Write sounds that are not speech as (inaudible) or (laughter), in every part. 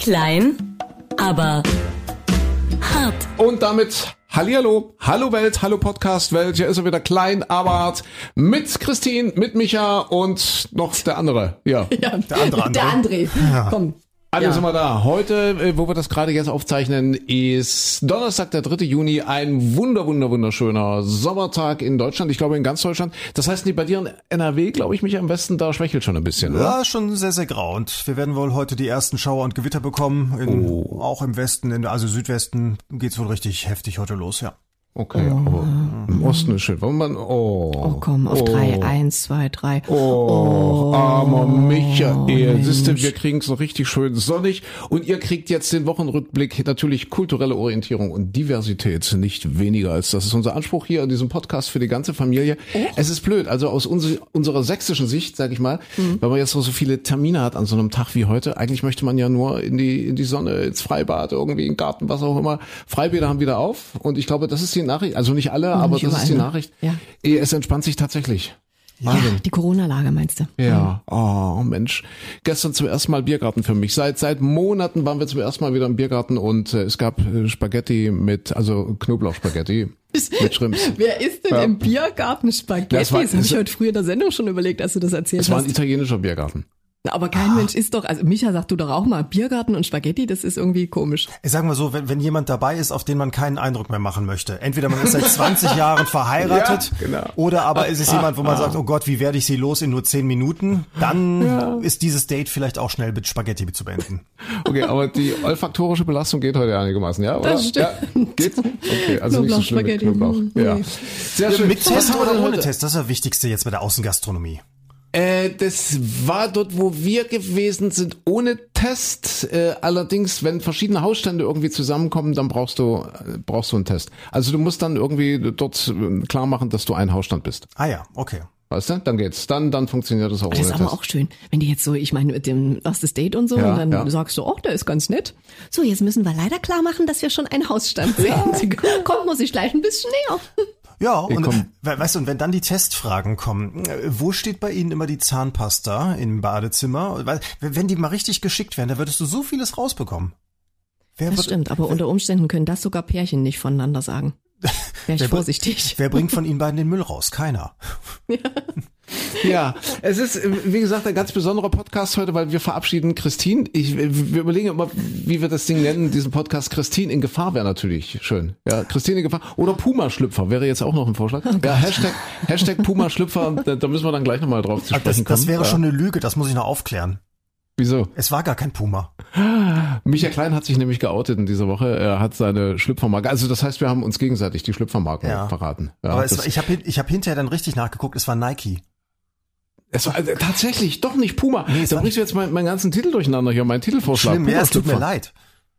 Klein, aber hart. Und damit Hallihallo, hallo Welt, hallo Podcast Welt. Hier ist er wieder klein, aber hart. Mit Christine, mit Micha und noch der andere. Ja. Ja, der andere, Der André. Komm. Alle Ja. sind wir da. Heute, äh, wo wir das gerade jetzt aufzeichnen, ist Donnerstag, der 3. Juni, ein wunder, wunder, wunderschöner Sommertag in Deutschland. Ich glaube in ganz Deutschland. Das heißt, die bei dir in NRW, glaube ich, mich am besten, da schwächelt schon ein bisschen, oder? Ja, schon sehr, sehr grau. Und wir werden wohl heute die ersten Schauer und Gewitter bekommen. In, Oh. Auch im Westen, in, also Südwesten geht's wohl richtig heftig heute los, ja. Okay, aber im Osten ist schön. Wollen wir, oh, Oh, komm, auf drei. Eins, zwei, drei. Oh, armer Michael. Siehst du, wir kriegen es noch richtig schön sonnig. Und ihr kriegt jetzt den Wochenrückblick. Natürlich kulturelle Orientierung und Diversität. Nicht weniger als das ist unser Anspruch hier in diesem Podcast für die ganze Familie. Es ist blöd. Also aus uns, unserer sächsischen Sicht, sage ich mal, weil man jetzt noch so viele Termine hat an so einem Tag wie heute. Eigentlich möchte man ja nur in die, in die Sonne, ins Freibad, irgendwie in den Garten, was auch immer. Freibäder haben wieder auf. Und ich glaube, das ist die Nachricht. Also nicht alle, aber nicht das ist die? Nachricht. Ja. Es entspannt sich tatsächlich. Ja, die Corona-Lage meinst du? Ja, oh Mensch. Gestern zum ersten Mal Biergarten für mich. Seit seit Monaten waren wir zum ersten Mal wieder im Biergarten und äh, es gab äh, Spaghetti mit, also Knoblauchspaghetti mit Shrimps. (laughs) Wer isst denn Ja. im Biergarten Spaghetti? Das Das, habe ich heute früh in der Sendung schon überlegt, als du das erzählt Es war ein hast. italienischer Biergarten. Aber kein Mensch isst doch, also Micha sagt du doch auch mal, Biergarten und Spaghetti, das ist irgendwie komisch. Ich sag mal so, wenn, wenn jemand dabei ist, auf den man keinen Eindruck mehr machen möchte. Entweder man ist seit (laughs) 20 Jahren verheiratet Ja, genau. oder aber ist es jemand, wo man sagt, oh Gott, wie werde ich sie los in nur 10 Minuten? Dann ist dieses Date vielleicht auch schnell mit Spaghetti zu beenden. (laughs) Okay, aber die olfaktorische Belastung geht heute einigermaßen, ja? Oder? Das stimmt. Ja, geht? Okay, also nicht so schlimm mit Knoblauchspaghetti. Knoblauch. Hm, Ja. nee. Sehr schön. Mit Test oder ohne? Test? Das ist das Wichtigste jetzt bei der Außengastronomie. Äh, das war dort, wo wir gewesen sind, ohne Test. Äh, allerdings, wenn verschiedene Hausstände irgendwie zusammenkommen, dann brauchst du äh, brauchst du einen Test. Also du musst dann irgendwie dort äh, klar machen, dass du ein Hausstand bist. Ah ja, okay. Weißt du? Dann geht's. Dann dann funktioniert das auch Das ist aber Test. auch schön, wenn die jetzt so, ich meine, mit dem erstes Date und so, Ja, und dann ja. sagst du, oh, der ist ganz nett. So, jetzt müssen wir leider klar machen, dass wir schon einen Hausstand (laughs) sehen. Kommt, muss ich gleich ein bisschen näher. Ja, und komm. we- weißt du, und wenn dann die Testfragen kommen, äh, wo steht bei Ihnen immer die Zahnpasta im Badezimmer? Weil, wenn die mal richtig geschickt werden, da würdest du so vieles rausbekommen. Wer, Das wird- stimmt, aber unter Umständen können das sogar Pärchen nicht voneinander sagen. (laughs) Wäre ich Wer vorsichtig. wer bringt von Ihnen beiden den Müll raus? Keiner. (laughs) Ja, es ist, äh, wie gesagt, ein ganz besonderer Podcast heute, weil wir verabschieden Christine. Ich, wir überlegen immer, wie wir das Ding nennen, diesen Podcast. Christine in Gefahr wäre natürlich schön. Ja, Christine in Gefahr. Oder Puma-Schlüpfer wäre jetzt auch noch ein Vorschlag. ja, Hashtag, Hashtag Puma-Schlüpfer, (laughs) da, da müssen wir dann gleich nochmal drauf zu Das, sprechen kommen. das wäre ja. schon eine Lüge, das muss ich noch aufklären. Wieso? Es war gar kein Puma. Micha Klein hat sich nämlich geoutet in dieser Woche. Er hat seine Schlüpfermarke. Also das heißt, wir haben uns gegenseitig die Schlüpfermarken Ja. verraten. Ja, Aber war- ich habe ich hab hinterher dann richtig nachgeguckt, es war Nike. Es war äh, tatsächlich doch nicht Puma. Nee, da bringst du jetzt meinen, meinen ganzen Titel durcheinander hier, meinen Titelvorschlag. Schlimm, ja, es tut mir leid.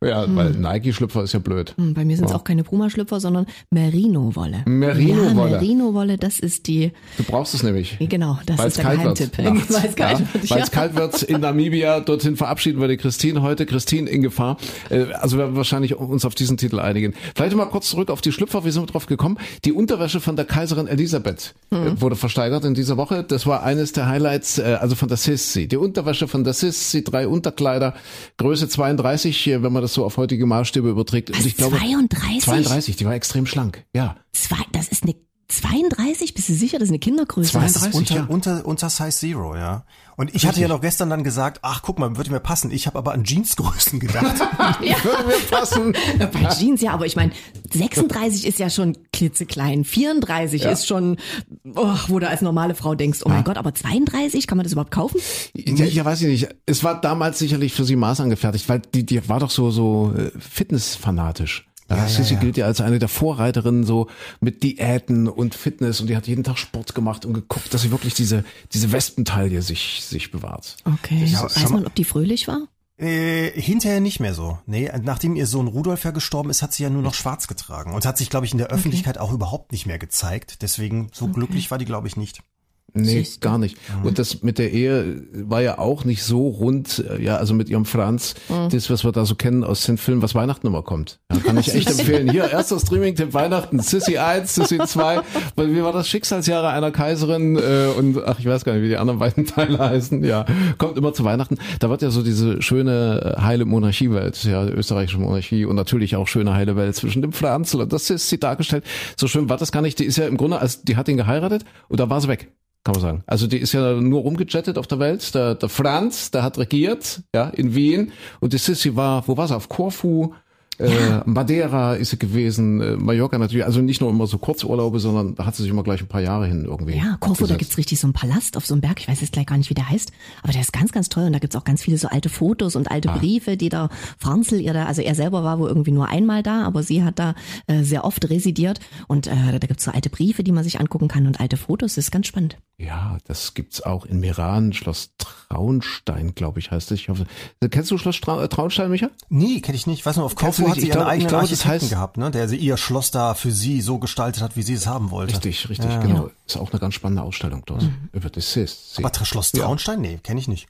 Ja, weil Nike-Schlüpfer ist ja blöd. Hm, Bei mir sind es auch keine Puma-Schlüpfer, sondern Merino-Wolle. Merino-Wolle. Ja, Merino-Wolle, das ist die, Du brauchst es nämlich. genau, das Weil ist der. Geheimtipp. (laughs) Weil es kalt ja, wird, Weil ja. es kalt wird in Namibia. Dorthin verabschieden wir die Christine heute. Christine in Gefahr. Äh, Also wir werden wahrscheinlich uns auf diesen Titel einigen. Vielleicht mal kurz zurück auf die Schlüpfer. Wie sind wir drauf gekommen? Die Unterwäsche von der Kaiserin Elisabeth äh, Mhm. wurde versteigert in dieser Woche. Das war eines der Highlights, äh, also von der Sissi. Die Unterwäsche von der Sissi, drei Unterkleider, Größe 32, äh, wenn man das so auf heutige Maßstäbe überträgt. Und Was, ich glaube, 32? 32, die war extrem schlank. Ja. Zwei, das ist eine 32? Bist du sicher, das ist eine Kindergröße? 32? Das ist unter, ja. unter, unter Size Zero, ja. Und ich hatte ja noch gestern dann gesagt, ach guck mal, würde mir passen. Ich habe aber an Jeansgrößen gedacht. (laughs) Würde mir passen. Ja, (laughs) Bei Jeans ja, aber ich meine, 36 ist ja schon klitzeklein, 34 ist schon, oh, wo du als normale Frau denkst, oh mein Gott, aber 32, kann man das überhaupt kaufen? Ja, ja, weiß ich nicht. Es war damals sicherlich für sie maßangefertigt, weil die, die war doch so, so äh, fitnessfanatisch. Ja, Ja, ja, Sissi ja. gilt ja als eine der Vorreiterinnen so mit Diäten und Fitness und die hat jeden Tag Sport gemacht und geguckt, dass sie wirklich diese, diese Wespentaille sich, sich bewahrt. Okay. Ja, Weiß man, ob die fröhlich war? Äh, hinterher nicht mehr so. Nee, nachdem ihr Sohn Rudolf ja gestorben ist, hat sie ja nur noch schwarz getragen und hat sich, glaube ich, in der Öffentlichkeit auch überhaupt nicht mehr gezeigt. Deswegen so glücklich war die, glaube ich, nicht. Nee, gar nicht. Und das mit der Ehe war ja auch nicht so rund, äh, ja, also mit ihrem Franz, das, was wir da so kennen aus den Filmen, was Weihnachten immer kommt. Ja, kann ich echt (laughs) empfehlen. Hier, erster Streaming-Tipp Weihnachten, Sissy 1, Sissy 2, weil wie war das Schicksalsjahre einer Kaiserin äh, und ach, ich weiß gar nicht, wie die anderen beiden (laughs) Teile heißen, ja, kommt immer zu Weihnachten. Da wird ja so diese schöne äh, heile Monarchiewelt, ja, österreichische Monarchie und natürlich auch schöne heile Welt zwischen dem Franz und das ist sie dargestellt. So schön war das gar nicht. Die ist ja im Grunde, als die hat ihn geheiratet und da war sie weg kann man sagen. Also die ist ja nur rumgejettet auf der Welt. Der, der Franz, der hat regiert, ja, in Wien. Und die Sissi war, wo war sie? Auf Korfu, äh, Madeira ist sie gewesen, äh, Mallorca natürlich. Also nicht nur immer so Kurzurlaube, sondern da hat sie sich immer gleich ein paar Jahre hin irgendwie. Ja, Korfu, da abgesetzt. gibt's richtig so einen Palast auf so einem Berg. Ich weiß jetzt gleich gar nicht, wie der heißt. Aber der ist ganz, ganz toll. Und da gibt's auch ganz viele so alte Fotos und Ah. alte Briefe, die der Franzl ihr da, also er selber war wohl irgendwie nur einmal da, aber sie hat da äh, sehr oft residiert. Und äh, da gibt's so alte Briefe, die man sich angucken kann und alte Fotos. Das ist ganz spannend. Ja, das gibt's auch in Meran, Schloss Traunstein, glaube ich, heißt es. Ich hoffe, kennst du Schloss Trau Traunstein, Micha? Nee, kenne ich nicht. Ich weiß nur, auf Korfu hat sie ihren glaub- eigenen glaube, das Architekten heißt- gehabt, ne? der sie ihr Schloss da für sie so gestaltet hat, wie sie es haben wollte. Richtig, richtig, genau. Ist auch eine ganz spannende Ausstellung dort. Über das ist. Aber Tra- Schloss Traunstein? Nee, kenne ich nicht.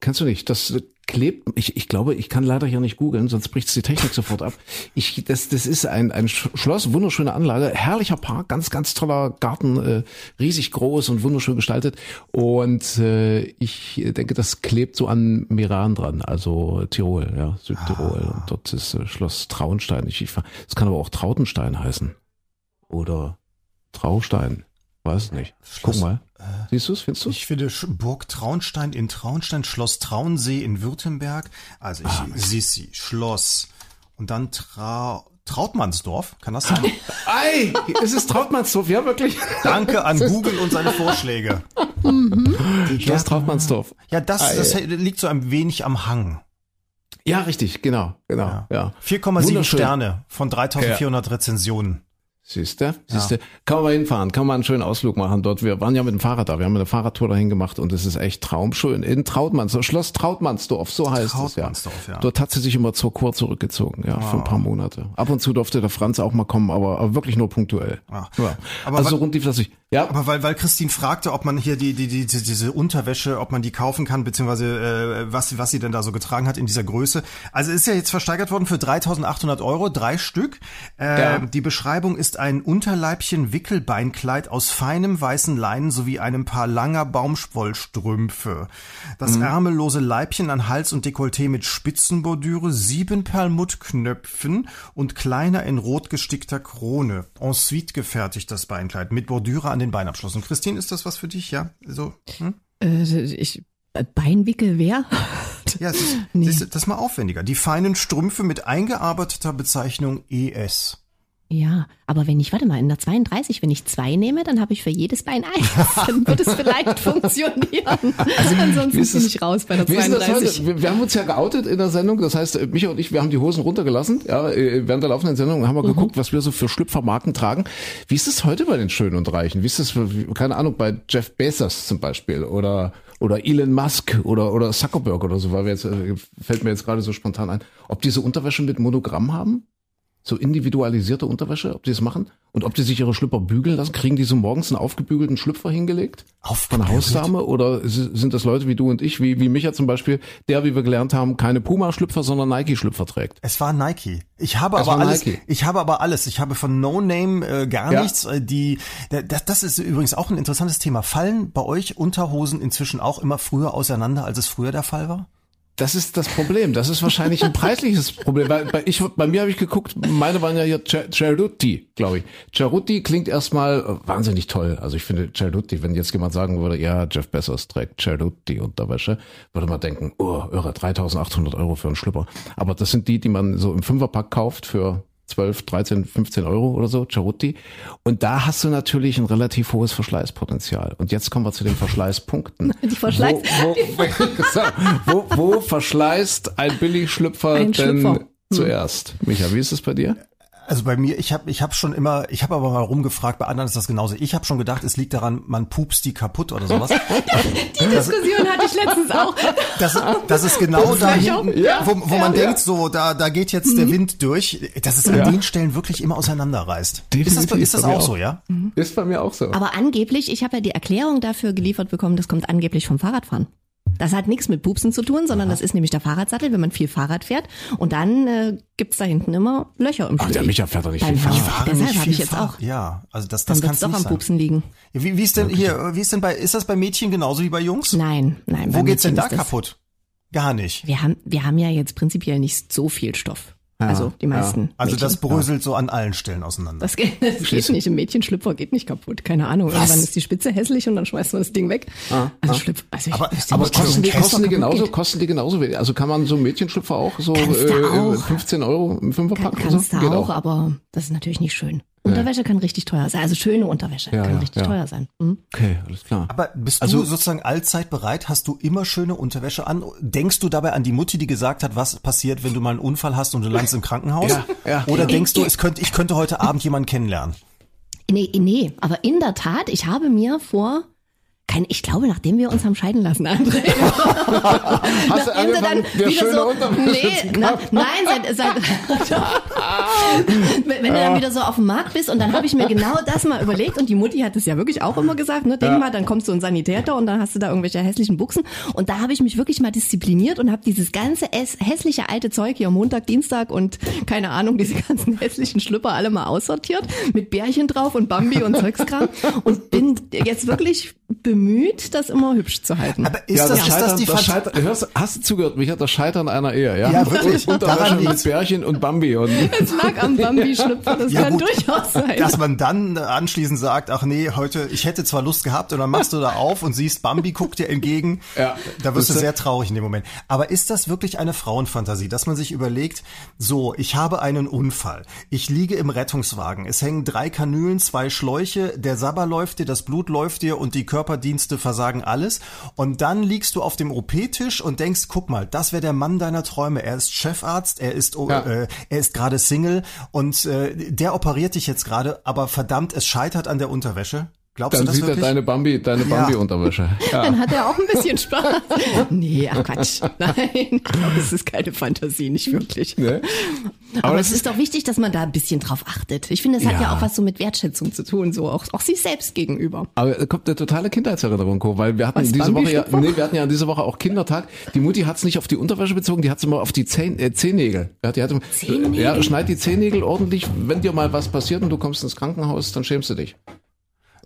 Kennst du nicht? Das äh, klebt, ich, ich glaube, ich kann leider hier nicht googeln, sonst bricht die Technik sofort ab. Ich, das, das ist ein, ein Sch- Schloss, wunderschöne Anlage, herrlicher Park, ganz, ganz toller Garten, äh, riesig groß und wunderschön gestaltet. Und äh, ich denke, das klebt so an Meran dran, also Tirol, ja, Südtirol. Und dort ist äh, Schloss Traunstein. Ich, ich, es kann aber auch Trautenstein heißen. Oder Traustein. Weiß es nicht. Guck Schloss- mal. Siehst du es? Findest du Ich finde Burg Traunstein in Traunstein, Schloss Traunsee in Württemberg. Also ich Ah, Sissi, Schloss und dann Trau Trautmannsdorf, kann das sein? (laughs) Ei, es ist Trautmannsdorf, ja wirklich. Danke an (laughs) Google und seine Vorschläge. Schloss Trautmannsdorf. Ja, das, das liegt so ein wenig am Hang. Ja, richtig, genau, genau, ja. 4,7 Wunderschön. Sterne von 3400 Rezensionen. Siehste, siehste, kann man mal hinfahren, kann man einen schönen Ausflug machen dort. Wir waren ja mit dem Fahrrad da, wir haben eine Fahrradtour dahin gemacht und es ist echt traumschön. In Trautmannsdorf, Schloss Trautmannsdorf, so heißt es ja. ja. Dort hat sie sich immer zur Kur zurückgezogen, ja, für ein paar Monate. Ab und zu durfte der Franz auch mal kommen, aber, aber wirklich nur punktuell. Ah. Ja. Aber also so rund lief das nicht. Ja, Aber weil, weil Christine fragte, ob man hier die, die, die, die diese Unterwäsche, ob man die kaufen kann, beziehungsweise äh, was, was sie denn da so getragen hat in dieser Größe. Also ist ja jetzt versteigert worden für 3.800 Euro, drei Stück. Äh, Ja. Die Beschreibung ist ein Unterleibchen Wickelbeinkleid aus feinem weißen Leinen sowie einem Paar langer Baumwollstrümpfe. Das Mhm. ärmellose Leibchen an Hals und Dekolleté mit Spitzenbordüre, sieben Perlmuttknöpfen und kleiner in rot gestickter Krone. Ensuite gefertigt das Beinkleid mit Bordüre an den Beinabschlüssen. Christine, ist das was für dich? Ja, so. Hm? Äh, ich, äh, Beinwickel, wer? (laughs) Ja, es ist, Nee. siehst das ist mal aufwendiger. Die feinen Strümpfe mit eingearbeiteter Bezeichnung ES. Ja, aber wenn ich, warte mal, in der 32, wenn ich zwei nehme, dann habe ich für jedes Bein eins. (laughs) Dann wird es vielleicht funktionieren. Ansonsten wie ist bin ich raus bei der Wie ist denn das 32. heute? Wir, wir haben uns ja geoutet in der Sendung. Das heißt, Micha und ich, wir haben die Hosen runtergelassen, ja, äh, während der laufenden Sendung haben wir Mhm. geguckt, was wir so für Schlüpfermarken tragen. Wie ist es heute bei den Schönen und Reichen? Wie ist es, keine Ahnung, bei Jeff Bezos zum Beispiel oder, oder Elon Musk oder, oder Zuckerberg oder so, weil wir jetzt, äh, fällt mir jetzt gerade so spontan ein. Ob diese Unterwäsche mit Monogramm haben? So individualisierte Unterwäsche, ob die das machen? Und ob die sich ihre Schlüpper bügeln lassen? Kriegen die so morgens einen aufgebügelten Schlüpfer hingelegt? Von Aufgebügelt? Hausdame? Oder sind das Leute wie du und ich, wie, wie Micha zum Beispiel, der, wie wir gelernt haben, keine Puma-Schlüpfer, sondern Nike-Schlüpfer trägt? Es war Nike. Ich habe Es aber alles. Nike. Ich habe aber alles. Ich habe von No Name äh, gar Ja. nichts. Äh, die, da- das, das ist übrigens auch ein interessantes Thema. Fallen bei euch Unterhosen inzwischen auch immer früher auseinander, als es früher der Fall war? Das ist das Problem. Das ist wahrscheinlich ein preisliches Problem. Weil bei, ich, bei mir habe ich geguckt, meine waren ja hier Cer- Cerutti, glaube ich. Cerutti klingt erstmal wahnsinnig toll. Also ich finde Cerutti, wenn jetzt jemand sagen würde, ja, Jeff Bezos trägt Cerutti Unterwäsche, würde man denken, oh, irre, 3800 Euro für einen Schlüpper. Aber das sind die, die man so im Fünferpack kauft für 12, 13, 15 Euro oder so, Cerutti. Und da hast du natürlich ein relativ hohes Verschleißpotenzial. Und jetzt kommen wir zu den Verschleißpunkten. (laughs) Die Verschleiß- Wo, wo, (laughs) so, (laughs) wo, wo verschleißt ein Billigschlüpfer Ein denn. Hm. zuerst? Micha, wie ist es bei dir? Also bei mir, ich habe ich hab schon immer, ich habe aber mal rumgefragt, bei anderen ist das genauso. Ich habe schon gedacht, es liegt daran, man pupst die kaputt oder sowas. (laughs) Die Diskussion hatte ich letztens auch. Das, das ist genau da Löcher. hinten, Ja. wo, wo man Ja. denkt, so da, da geht jetzt Mhm. der Wind durch, dass es an den Stellen wirklich immer auseinanderreißt. Ist das, Definitiv, ist das bei mir auch auch. so, ja? Ist bei mir auch so. Aber angeblich, ich habe ja die Erklärung dafür geliefert bekommen, das kommt angeblich vom Fahrradfahren. Das hat nichts mit Pupsen zu tun, sondern das ist nämlich der Fahrradsattel, wenn man viel Fahrrad fährt. Und dann äh, gibt's da hinten immer Löcher im Ach, der Steg. Micha fährt doch nicht Beim viel Fahrrad. Deshalb habe ich jetzt auch. Ja, also das, das kann doch am sein. Pupsen liegen. Wie, wie ist denn hier, wie ist denn bei, ist das bei Mädchen genauso wie bei Jungs? Nein, nein. Wo geht's denn Mädchen da ist das- kaputt? Gar nicht. Wir haben, wir haben ja jetzt prinzipiell nicht so viel Stoff. Also die meisten. Also Mädchen. das bröselt so an allen Stellen auseinander. Das geht, das geht nicht. Im Mädchenschlüpfer geht nicht kaputt. Keine Ahnung. Irgendwann ist die Spitze hässlich und dann schmeißt man das Ding weg. also Schlüpfer. Also ich Aber- wüsste aber Kosten die, kosten die genauso, geht. kosten die genauso wenig? Also kann man so Mädchenschlüpfer auch so Kannst du äh, auch. 15 Euro im Fünferpack Kann, oder so? kannst du Geht auch, aber das ist natürlich nicht schön. Unterwäsche kann richtig teuer sein. Also schöne Unterwäsche Ja, kann ja, richtig ja. teuer sein. Mhm. Okay, alles klar. Aber bist Also- du sozusagen allzeit bereit? Hast du immer schöne Unterwäsche an? Denkst du dabei an die Mutti, die gesagt hat, was passiert, wenn du mal einen Unfall hast und du landest im Krankenhaus? Ja, ja. Oder denkst du, es könnte, ich könnte heute Abend jemanden kennenlernen? Nee, nee, aber in der Tat, ich habe mir vor, kein, ich glaube, nachdem wir uns haben scheiden lassen, André. (laughs) Hast du angefangen, dir schöne Unterwäsche nee, na, nein, seit, seit (laughs) wenn, du dann wieder so auf dem Markt bist und dann habe ich mir genau (laughs) das mal überlegt und die Mutti hat es ja wirklich auch immer gesagt, ne, denk mal, dann kommt so ein Sanitäter und dann hast du da irgendwelche hässlichen Buchsen. Und da habe ich mich wirklich mal diszipliniert und habe dieses ganze hässliche alte Zeug hier Montag, Dienstag und keine Ahnung, diese ganzen hässlichen Schlüpper alle mal aussortiert mit Bärchen drauf und Bambi und Zeugskram und bin jetzt wirklich bemüht, das immer hübsch zu halten. Aber ist, ja, das, das, ist das Scheitern, die das Fantasie? Scheitern, hörst, hast du zugehört, Micha, das Scheitern einer Ehe, ja? Ja, wirklich. Und Daran mit. Bärchen und Bambi und Es lag am Bambi-Schlüpfer, das (laughs) Ja, kann gut. durchaus sein. Dass man dann anschließend sagt, ach nee, heute, ich hätte zwar Lust gehabt und dann machst du da auf und siehst, Bambi guckt dir entgegen. Ja. Da wirst du sehr traurig in dem Moment. Aber ist das wirklich eine Frauenfantasie, dass man sich überlegt, so, ich habe einen Unfall. Ich liege im Rettungswagen. Es hängen drei Kanülen, zwei Schläuche, der Sabber läuft dir, das Blut läuft dir und die Körperdienste versagen alles. Und dann liegst du auf dem OP-Tisch und denkst, guck mal, das wäre der Mann deiner Träume. Er ist Chefarzt, er ist, oh, Ja. äh, er ist gerade Single und äh, der operiert dich jetzt gerade, aber verdammt, es scheitert an der Unterwäsche. Glaubst dann du das sieht er wirklich? deine Bambi, deine. Bambi-Unterwäsche. (laughs) Ja. Dann hat er auch ein bisschen Spaß. (laughs) Nee, ach Quatsch. Nein, ich glaube, es ist keine Fantasie, nicht wirklich. Ne? Aber, das es ist doch wichtig, dass man da ein bisschen drauf achtet. Ich finde, es hat Ja. ja auch was so mit Wertschätzung zu tun, so auch, auch sich selbst gegenüber. Aber da kommt eine totale Kindheitserinnerung, Co, weil wir hatten Was, diese Woche ja, nee, wir hatten ja diese Woche auch Kindertag. Die Mutti hat es nicht auf die Unterwäsche bezogen, die hat es immer auf die Zehn, äh, Zehennägel. Ja, die hat, Zehennägel? Ja, schneid die Zehennägel ordentlich. Wenn dir mal was passiert und du kommst ins Krankenhaus, dann schämst du dich.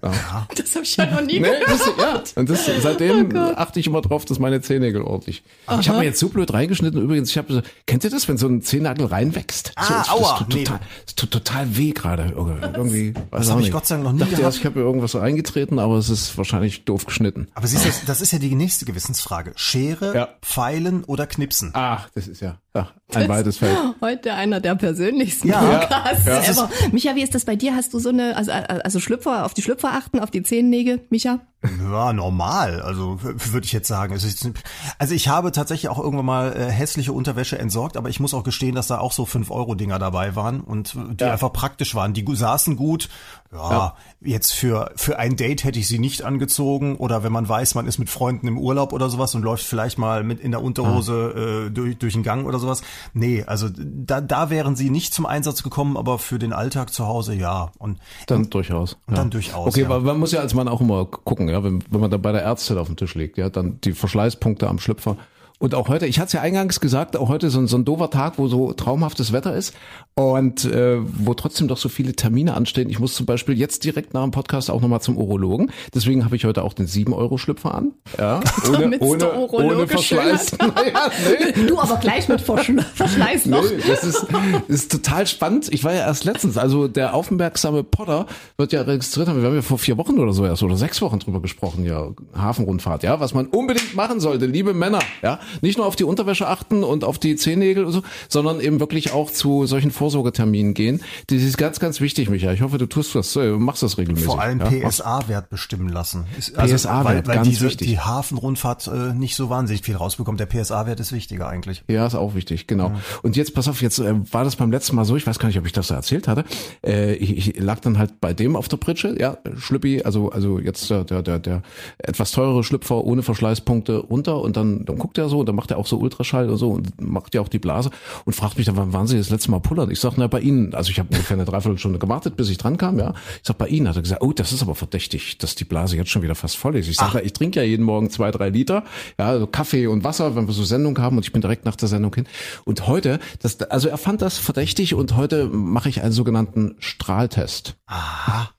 (laughs) Das habe ich ja noch nie Nee, gehört. das, ja. Und das, seitdem achte ich immer drauf, dass meine Zehennägel ordentlich. Ich habe mir jetzt so blöd reingeschnitten. Übrigens, ich habe so, kennt ihr das, wenn so ein Zehennagel reinwächst? Ah, so, das aua, tut nee. total, das tut total weh gerade. Irgendwie, weiß hab auch ich. Gott sei Dank noch nie dachte gehabt. erst, ich habe mir irgendwas reingetreten, aber es ist wahrscheinlich doof geschnitten. Aber siehst du, das ist ja die nächste Gewissensfrage. Schere, Ja. Pfeilen oder Knipsen? Ach, das ist ja, ja ein weites Feld. (laughs) Heute einer der persönlichsten Ja. Podcasts Ja. ever. Micha, wie ist das bei dir? Hast du so eine, also, also Schlüpfer, auf die Schlüpfer achten, auf die Zehennägel, Micha? Ja, normal. Also würde ich jetzt sagen. Ist, also ich habe tatsächlich auch irgendwann mal äh, hässliche Unterwäsche entsorgt, aber ich muss auch gestehen, dass da auch so 5-Euro-Dinger dabei waren und die einfach praktisch waren. Die saßen gut. Ja, jetzt für, für ein Date hätte ich sie nicht angezogen oder wenn man weiß, man ist mit Freunden im Urlaub oder sowas und läuft vielleicht mal mit in der Unterhose äh, durch, durch den Gang oder sowas. Nee, also da, da wären sie nicht zum Einsatz gekommen, aber für den Alltag zu Hause ja. Und Dann durchaus. Und ja. dann durchaus, Okay, ja. weil man muss ja als Mann auch immer gucken, ja, wenn, wenn man dann bei der Ärztin auf dem Tisch liegt, ja, dann die Verschleißpunkte am Schlüpfer. Und auch heute, ich hatte es ja eingangs gesagt, auch heute so ein, so ein doofer Tag, wo so traumhaftes Wetter ist und äh, wo trotzdem doch so viele Termine anstehen. Ich muss zum Beispiel jetzt direkt nach dem Podcast auch nochmal zum Urologen. Deswegen habe ich heute auch den 7-Euro-Schlüpfer an. Ja, (laughs) ohne, ohne, ohne Verschleiß. (laughs) Naja, nee. Du aber gleich mit Verschl Verschleiß noch. Nee, das ist, ist total spannend. Ich war ja erst letztens, also der aufmerksame Potter wird ja registriert haben. Wir haben ja vor vier Wochen oder so erst oder sechs Wochen drüber gesprochen, ja, Hafenrundfahrt, ja, was man unbedingt machen sollte, liebe Männer, ja, nicht nur auf die Unterwäsche achten und auf die Zehennägel und so, sondern eben wirklich auch zu solchen Vorsorgetermin gehen. Das ist ganz, ganz wichtig, Michael. Ich hoffe, du tust das, äh, machst das regelmäßig. Vor allem ja? PSA-Wert bestimmen lassen. Ist, PSA-Wert, weil, weil ganz diese, wichtig. die Hafenrundfahrt äh, nicht so wahnsinnig viel rausbekommt. Der PSA-Wert ist wichtiger eigentlich. Ja, ist auch wichtig, genau. Und jetzt, pass auf, jetzt äh, war das beim letzten Mal so, ich weiß gar nicht, ob ich das so erzählt hatte. Äh, ich, ich lag dann halt bei dem auf der Pritsche, ja, Schlüppi, also also jetzt der, der, der, der etwas teurere Schlüpfer ohne Verschleißpunkte runter und dann, dann guckt er so und dann macht er auch so Ultraschall und so und macht ja auch die Blase und fragt mich dann, wann waren Sie das letzte Mal pullern? Ich sag, na, bei Ihnen, also ich habe ungefähr eine Dreiviertelstunde gewartet, bis ich dran kam, ja. Ich sag, bei Ihnen hat er gesagt, oh, das ist aber verdächtig, dass die Blase jetzt schon wieder fast voll ist. Ich sag, na, ich trinke ja jeden Morgen zwei, drei Liter, ja, also Kaffee und Wasser, wenn wir so Sendung haben und ich bin direkt nach der Sendung hin. Und heute, das, also er fand das verdächtig und heute mache ich einen sogenannten Strahltest. Aha.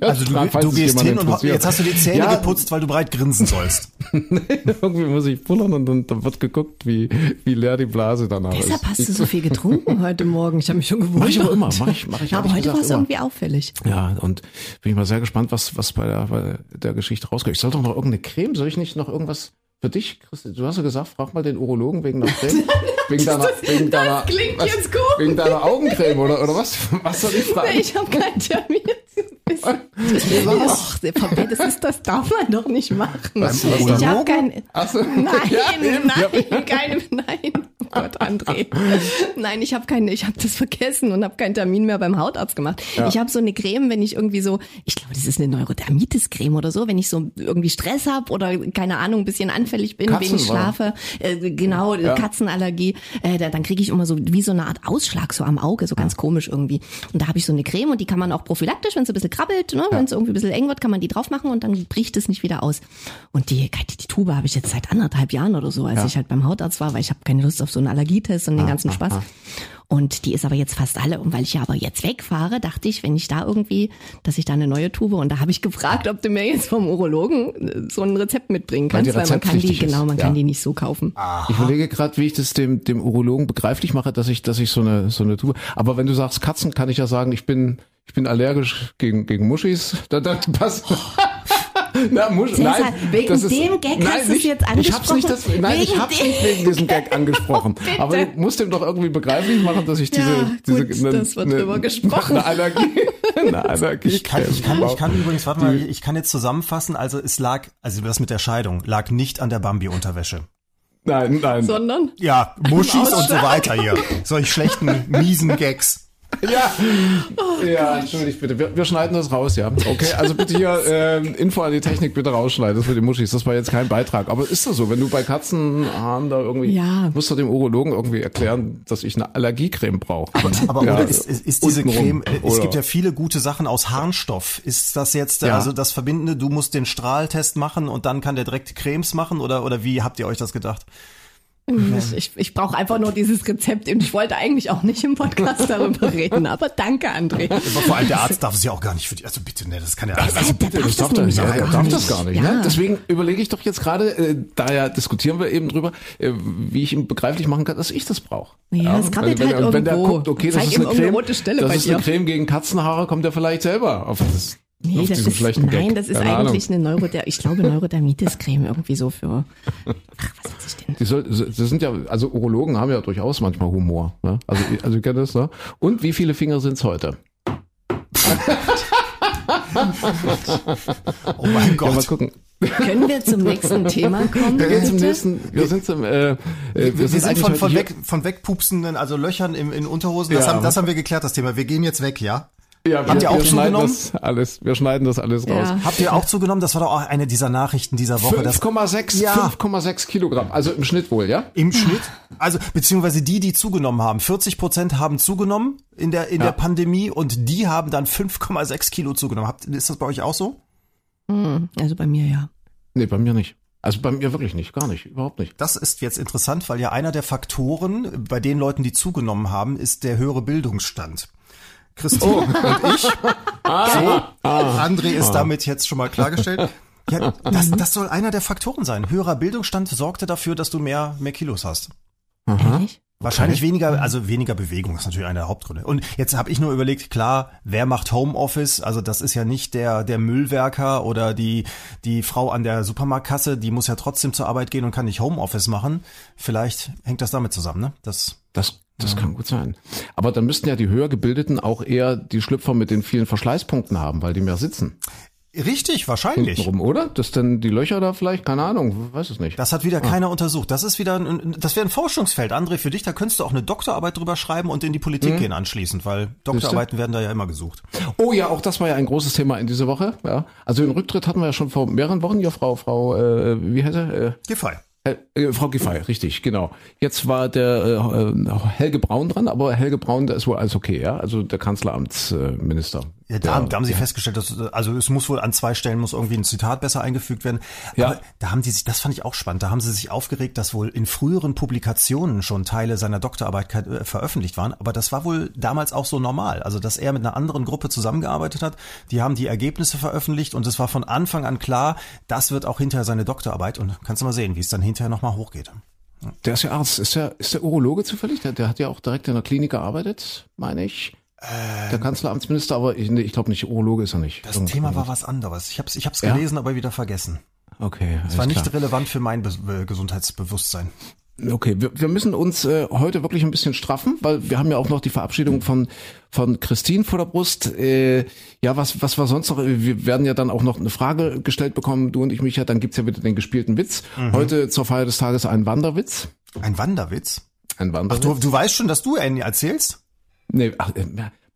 Also du, Falls du gehst hin und jetzt hast du die Zähne Ja. geputzt, weil du breit grinsen sollst. (laughs) Irgendwie muss ich pullern und dann, dann wird geguckt, wie, wie leer die Blase danach Deshalb ist. hast du so viel getrunken heute Morgen. Ich habe mich schon gewundert. Mach ich aber immer, mach ich- mach ich Aber heute war es irgendwie auffällig. Ja, und bin ich mal sehr gespannt, was, was bei der, bei der Geschichte rauskommt. Ich soll doch noch irgendeine Creme, soll ich nicht noch irgendwas für dich, Christi? Du hast ja gesagt, frag mal den Urologen wegen einer (laughs) Creme. Wegen deiner, wegen deiner, klingt was, jetzt gut. Wegen deiner Augencreme, oder, oder was? Was soll ich fragen? Ich habe keinen Termin. (laughs) Der Papa, das ist, das darf man doch nicht machen. Was, ich was habe kein, Ach so. nein, Ja, nein, keine, nein. Oh Gott, André. Nein, ich habe keine, ich habe das vergessen und habe keinen Termin mehr beim Hautarzt gemacht. Ich habe so eine Creme, wenn ich irgendwie so, ich glaube, das ist eine Neurodermitis-Creme oder so, wenn ich so irgendwie Stress habe oder keine Ahnung, ein bisschen anfällig bin Katzen, wegen Schlafe, äh, genau, Katzenallergie, äh, da, dann kriege ich immer so wie so eine Art Ausschlag so am Auge, so ganz komisch irgendwie. Und da habe ich so eine Creme und die kann man auch prophylaktisch, wenn es ein bisschen krabbelt, ne, wenn es irgendwie ein bisschen eng wird, kann man die drauf machen und dann bricht es nicht wieder aus. Und die, die, die Tube habe ich jetzt seit anderthalb Jahren oder so, als ich halt beim Hautarzt war, weil ich habe keine Lust auf so einen Allergietest und den ganzen Spaß. Und die ist aber jetzt fast alle. Und weil ich ja aber jetzt wegfahre, dachte ich, wenn ich da irgendwie, dass ich da eine neue Tube und da habe ich (laughs) gefragt, ob du mir jetzt vom Urologen äh, so ein Rezept mitbringen Weil kannst, weil, man kann die, ist. genau, man Ja. kann die nicht so kaufen. Ich überlege gerade, wie ich das dem, dem Urologen begreiflich mache, dass ich, dass ich so eine, so eine Tube. Aber wenn du sagst Katzen, kann ich ja sagen, ich bin, ich bin allergisch gegen, gegen Muschis. Da, da (laughs) passt. (laughs) Na, Musch, Cäsar, nein, wegen das ist, dem Gag nein, hast du es jetzt Ich hab's nicht, das, angesprochen. nein, ich hab's dem- nicht wegen diesem Gag angesprochen. (laughs) Bitte. Aber ich muss dem doch irgendwie begreiflich machen, dass ich diese, Ja, diese, gut, das wird drüber gesprochen. (laughs) Eine Allergie, eine Allergie. Ich kann, ich kann, ich kann übrigens, warte mal, ich kann jetzt zusammenfassen, also es lag, also das mit der Scheidung, lag nicht an der Bambi-Unterwäsche. Nein, nein. Sondern? Ja, Muschis und so weiter hier. Solch schlechten, miesen Gags. (laughs) Ja, ja, entschuldigt bitte. Wir, wir schneiden das raus, ja. Okay, also bitte hier (laughs) ähm, Info an die Technik bitte rausschneiden. Das mit den Muschis, das war jetzt kein Beitrag. Aber ist das so, wenn du bei Katzenhaaren da irgendwie, Ja. musst du dem Urologen irgendwie erklären, dass ich eine Allergiecreme brauche. Aber Ja, oder ist, ist, ist diese untenrum. Creme, äh, es Oder- gibt ja viele gute Sachen aus Harnstoff. Ist das jetzt Ja. also das Verbindende, du musst den Strahltest machen und dann kann der direkt Cremes machen oder, oder wie habt ihr euch das gedacht? Ich, ich, ich brauche einfach nur dieses Rezept und ich wollte eigentlich auch nicht im Podcast (laughs) darüber reden, aber danke, André. Aber vor allem der Arzt darf es ja auch gar nicht für die, also bitte, ne, das kann ja also, der darf Das darf, das der, ja, der gar darf nicht. das gar nicht. Ja. Ne? Deswegen überlege ich doch jetzt gerade, äh, daher diskutieren wir eben drüber, äh, wie ich ihm begreiflich machen kann, dass ich das brauche. Ja, es krabbelt wenn, halt wenn der irgendwo. guckt, okay, das Zeig ist eine Creme, rote Stelle das bei ist eine. Creme gegen Katzenhaare, kommt er vielleicht selber auf das. Nee, das ist, nein, Gag. das ist Keine Ahnung. eigentlich eine Neuroder, ich glaube Neurodermitis-Creme irgendwie so für, ach, was weiß ich denn? Die, soll, die sind ja, also Urologen haben ja durchaus manchmal Humor. Ne? Also, also ihr kennt das, ne? Und wie viele Finger sind's heute? oh mein Ja, mal Gott. gucken. Können wir zum nächsten Thema kommen? Wir gehen zum nächsten, wir sind zum, äh, äh, wir, Wir, sind eigentlich von, von, weg, von wegpupsenden, also Löchern im, in Unterhosen, das, Ja. haben, das haben wir geklärt, das Thema. Wir gehen jetzt weg, ja? Ja, Habt ihr auch wir schneiden zugenommen? das alles, wir schneiden das alles Ja. raus. Habt ihr auch zugenommen? Das war doch auch eine dieser Nachrichten dieser Woche. dass 5,6 Ja. 5,6 Kilogramm, also im Schnitt wohl, ja? Im Schnitt, also beziehungsweise die, die zugenommen haben, 40 Prozent haben zugenommen in der in Ja. der Pandemie und die haben dann 5,6 Kilo zugenommen. Habt, ist das bei euch auch so? Also bei mir ja. Nee, bei mir nicht. Also bei mir wirklich nicht, gar nicht, überhaupt nicht. Das ist jetzt interessant, weil ja einer der Faktoren bei den Leuten, die zugenommen haben, ist der höhere Bildungsstand. Christine Oh. und ich. (laughs) So, André ist damit jetzt schon mal klargestellt. (laughs) Ja, das, das soll einer der Faktoren sein. Höherer Bildungsstand sorgte dafür, dass du mehr, mehr Kilos hast. Ehrlich? Wahrscheinlich weniger, also weniger Bewegung ist natürlich einer der Hauptgründe. Und jetzt habe ich nur überlegt, klar, wer macht Homeoffice? Also das ist ja nicht der der Müllwerker oder die die Frau an der Supermarktkasse, die muss ja trotzdem zur Arbeit gehen und kann nicht Homeoffice machen. Vielleicht hängt das damit zusammen, ne? Das Das Das kann gut sein. Aber dann müssten ja die höher gebildeten auch eher die Schlüpfer mit den vielen Verschleißpunkten haben, weil die mehr sitzen. Richtig, wahrscheinlich. Rum, oder? Das denn die Löcher da vielleicht? Keine Ahnung, weiß es nicht. Das hat wieder keiner untersucht. Das ist wieder, ein, das wäre ein Forschungsfeld. André, für dich, da könntest du auch eine Doktorarbeit drüber schreiben und in die Politik Mhm. gehen anschließend, weil Doktorarbeiten werden da ja immer gesucht. Oh ja, auch das war ja ein großes Thema in dieser Woche. Ja. Also den Rücktritt hatten wir ja schon vor mehreren Wochen. Ja, Frau, Frau, äh, wie heißt er? Äh, Giffey. Hel äh, Frau Giffey, richtig, genau. Jetzt war der äh, äh, Helge Braun dran, aber Helge Braun, da ist wohl alles okay, ja? Also der Kanzleramtsminister. Ja, da, haben, da haben sie festgestellt, dass, also es muss wohl an zwei Stellen muss irgendwie ein Zitat besser eingefügt werden. Ja. Aber da haben die sich, das fand ich auch spannend, da haben sie sich aufgeregt, dass wohl in früheren Publikationen schon Teile seiner Doktorarbeit äh, veröffentlicht waren. Aber das war wohl damals auch so normal. Also, dass er mit einer anderen Gruppe zusammengearbeitet hat, die haben die Ergebnisse veröffentlicht und es war von Anfang an klar, das wird auch hinterher seine Doktorarbeit und kannst du mal sehen, wie es dann hinterher nochmal hochgeht. Der ist ja Arzt. Ist der, ist der Urologe zufällig? Der, der hat ja auch direkt in der Klinik gearbeitet, meine ich. Der Kanzleramtsminister, aber ich, ich glaube nicht, Urologe ist er nicht. Das Thema war was anderes. Ich habe es ich hab's Ja? gelesen, aber wieder vergessen. Okay, Es war nicht relevant für mein Be äh, Gesundheitsbewusstsein. Okay, wir, wir müssen uns äh, heute wirklich ein bisschen straffen, weil wir haben ja auch noch die Verabschiedung von von Christine vor der Brust. Äh, ja, was was war sonst noch? Wir werden ja dann auch noch eine Frage gestellt bekommen, du und ich, Micha. Dann gibt's ja wieder den gespielten Witz. Heute zur Feier des Tages ein Wanderwitz. Ein Wanderwitz? Ein Wanderwitz. Du, du weißt schon, dass du einen erzählst? Nee, ach, äh,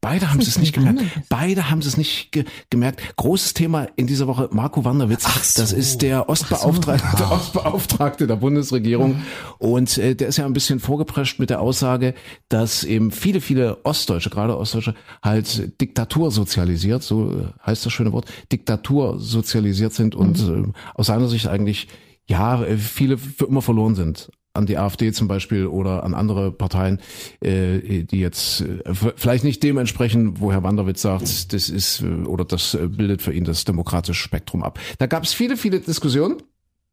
beide haben es nicht gemerkt. Beide haben es nicht ge gemerkt. Großes Thema in dieser Woche, Marco Wanderwitz. Das ist der Ostbeauftragte, der Ostbeauftragte der Bundesregierung. Und äh, der ist ja ein bisschen vorgeprescht mit der Aussage, dass eben viele, viele Ostdeutsche, gerade Ostdeutsche, halt Diktatur sozialisiert, so äh, heißt das schöne Wort, Diktatur sozialisiert sind und äh, aus seiner Sicht eigentlich ja, äh, viele für immer verloren sind an die AfD zum Beispiel oder an andere Parteien, äh, die jetzt äh, vielleicht nicht dem entsprechen, wo Herr Wanderwitz sagt, das ist äh, oder das äh, bildet für ihn das demokratische Spektrum ab. Da gab es viele, viele Diskussionen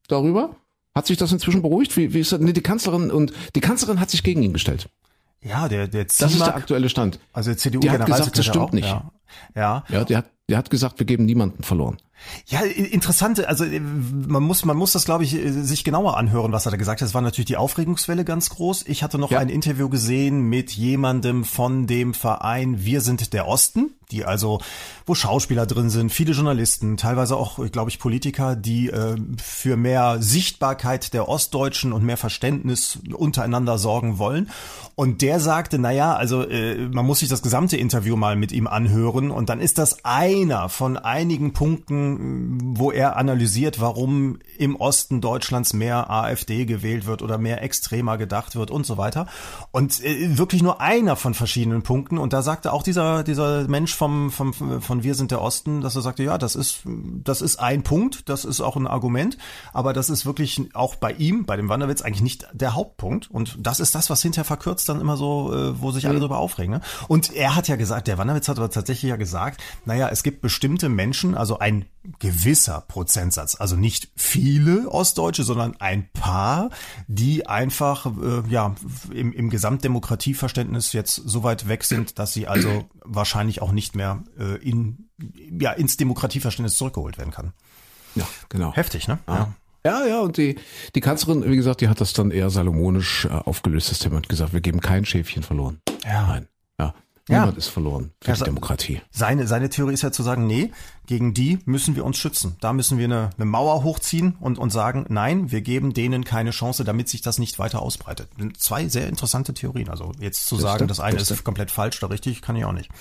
darüber. Hat sich das inzwischen beruhigt? Wie, wie ist das? Nee, die Kanzlerin und die Kanzlerin hat sich gegen ihn gestellt. Ja, der, der Das ist der Zimak, aktuelle Stand. also der CDU Die hat gesagt, das stimmt nicht. Ja. ja. Ja, der hat, der hat gesagt, wir geben niemanden verloren. Ja, interessante, also äh, man muss, man muss das, glaube ich, äh, sich genauer anhören, was er da gesagt hat. Es war natürlich die Aufregungswelle ganz groß. Ich hatte noch Ja. ein Interview gesehen mit jemandem von dem Verein Wir sind der Osten, die also, wo Schauspieler drin sind, viele Journalisten, teilweise auch, glaube ich, Politiker, die äh, für mehr Sichtbarkeit der Ostdeutschen und mehr Verständnis untereinander sorgen wollen. Und der sagte, naja, also äh, man muss sich das gesamte Interview mal mit ihm anhören und dann ist das einer von einigen Punkten, wo er analysiert, warum im Osten Deutschlands mehr AfD gewählt wird oder mehr extremer gedacht wird und so weiter. Und äh, wirklich nur einer von verschiedenen Punkten. Und da sagte auch dieser, dieser Mensch vom, vom, von Wir sind der Osten, dass er sagte, ja, das ist, das ist ein Punkt, das ist auch ein Argument, aber das ist wirklich auch bei ihm, bei dem Wanderwitz, eigentlich nicht der Hauptpunkt. Und das ist das, was hinterher verkürzt dann immer so, äh, wo sich alle drüber aufregen. Ne? Und er hat ja gesagt, der Wanderwitz hat aber tatsächlich ja gesagt, naja, es gibt bestimmte Menschen, also ein gewisser Prozentsatz, also nicht viele Ostdeutsche, sondern ein paar, die einfach äh, ja im, im Gesamtdemokratieverständnis jetzt so weit weg sind, dass sie also (clears throat) wahrscheinlich auch nicht mehr äh, in ja ins Demokratieverständnis zurückgeholt werden kann. Ja, genau. Heftig, ne? Ja. Ja, ja, und die, die Kanzlerin, wie gesagt, die hat das dann eher salomonisch äh, aufgelöst, das Thema, und gesagt, wir geben kein Schäfchen verloren. Ja. Nein, ja. Ja. Niemand ist verloren für Also- die Demokratie. Seine, seine Theorie ist ja zu sagen, nee, gegen die müssen wir uns schützen. Da müssen wir eine, eine Mauer hochziehen und, und sagen, nein, wir geben denen keine Chance, damit sich das nicht weiter ausbreitet. Zwei sehr interessante Theorien. Also jetzt zu sagen, das eine ist komplett falsch oder richtig, kann ich auch nicht.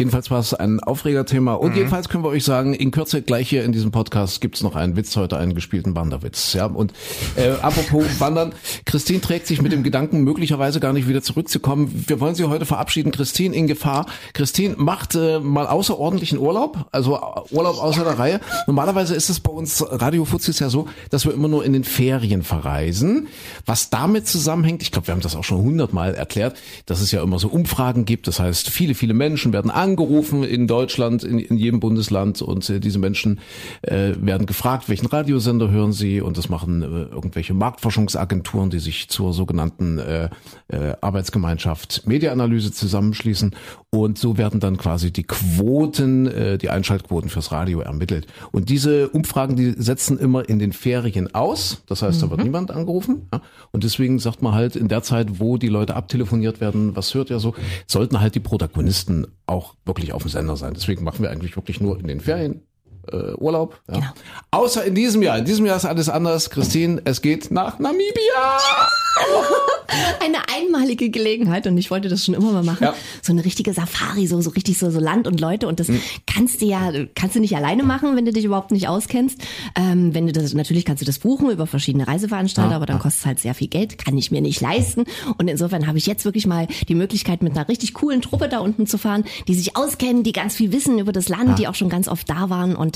Jedenfalls war es ein Aufregerthema. Mhm. Und jedenfalls können wir euch sagen, in Kürze gleich hier in diesem Podcast gibt's noch einen Witz heute, einen gespielten Wanderwitz. Ja, und äh, apropos (laughs) Wandern, Christine trägt sich mit dem Gedanken, möglicherweise gar nicht wieder zurückzukommen. Wir wollen sie heute verabschieden. Christine in Gefahr. Christine macht äh, mal außerordentlichen Urlaub, also äh, Urlaub außer der Reihe. Normalerweise ist es bei uns Radio Fuzis ja so, dass wir immer nur in den Ferien verreisen. Was damit zusammenhängt, ich glaube, wir haben das auch schon hundertmal erklärt, dass es ja immer so Umfragen gibt. Das heißt, viele, viele Menschen werden angerufen in Deutschland, in, in jedem Bundesland und äh, diese Menschen äh, werden gefragt, welchen Radiosender hören sie und das machen äh, irgendwelche Marktforschungsagenturen, die sich zur sogenannten äh, äh, Arbeitsgemeinschaft Mediaanalyse zusammenschließen Und so werden dann quasi die Quoten, äh, die Einschaltquoten fürs Radio ermittelt. Und diese Umfragen, die setzen immer in den Ferien aus. Das heißt, da wird niemand angerufen. Ja? Und deswegen sagt man halt, in der Zeit, wo die Leute abtelefoniert werden, was hört ihr so, sollten halt die Protagonisten auch wirklich auf dem Sender sein. Deswegen machen wir eigentlich wirklich nur in den Ferien äh, Urlaub. Ja. Genau. Außer in diesem Jahr. In diesem Jahr ist alles anders. Christine, es geht nach Namibia. (laughs) Eine einmalige Gelegenheit und ich wollte das schon immer mal machen. Ja. So eine richtige Safari, so, so richtig so, so Land und Leute und das kannst du ja, kannst du nicht alleine machen, wenn du dich überhaupt nicht auskennst. Ähm, wenn du das, natürlich kannst du das buchen über verschiedene Reiseveranstalter, aber dann kostet es halt sehr viel Geld, kann ich mir nicht leisten. Und insofern habe ich jetzt wirklich mal die Möglichkeit, mit einer richtig coolen Truppe da unten zu fahren, die sich auskennen, die ganz viel wissen über das Land, die auch schon ganz oft da waren und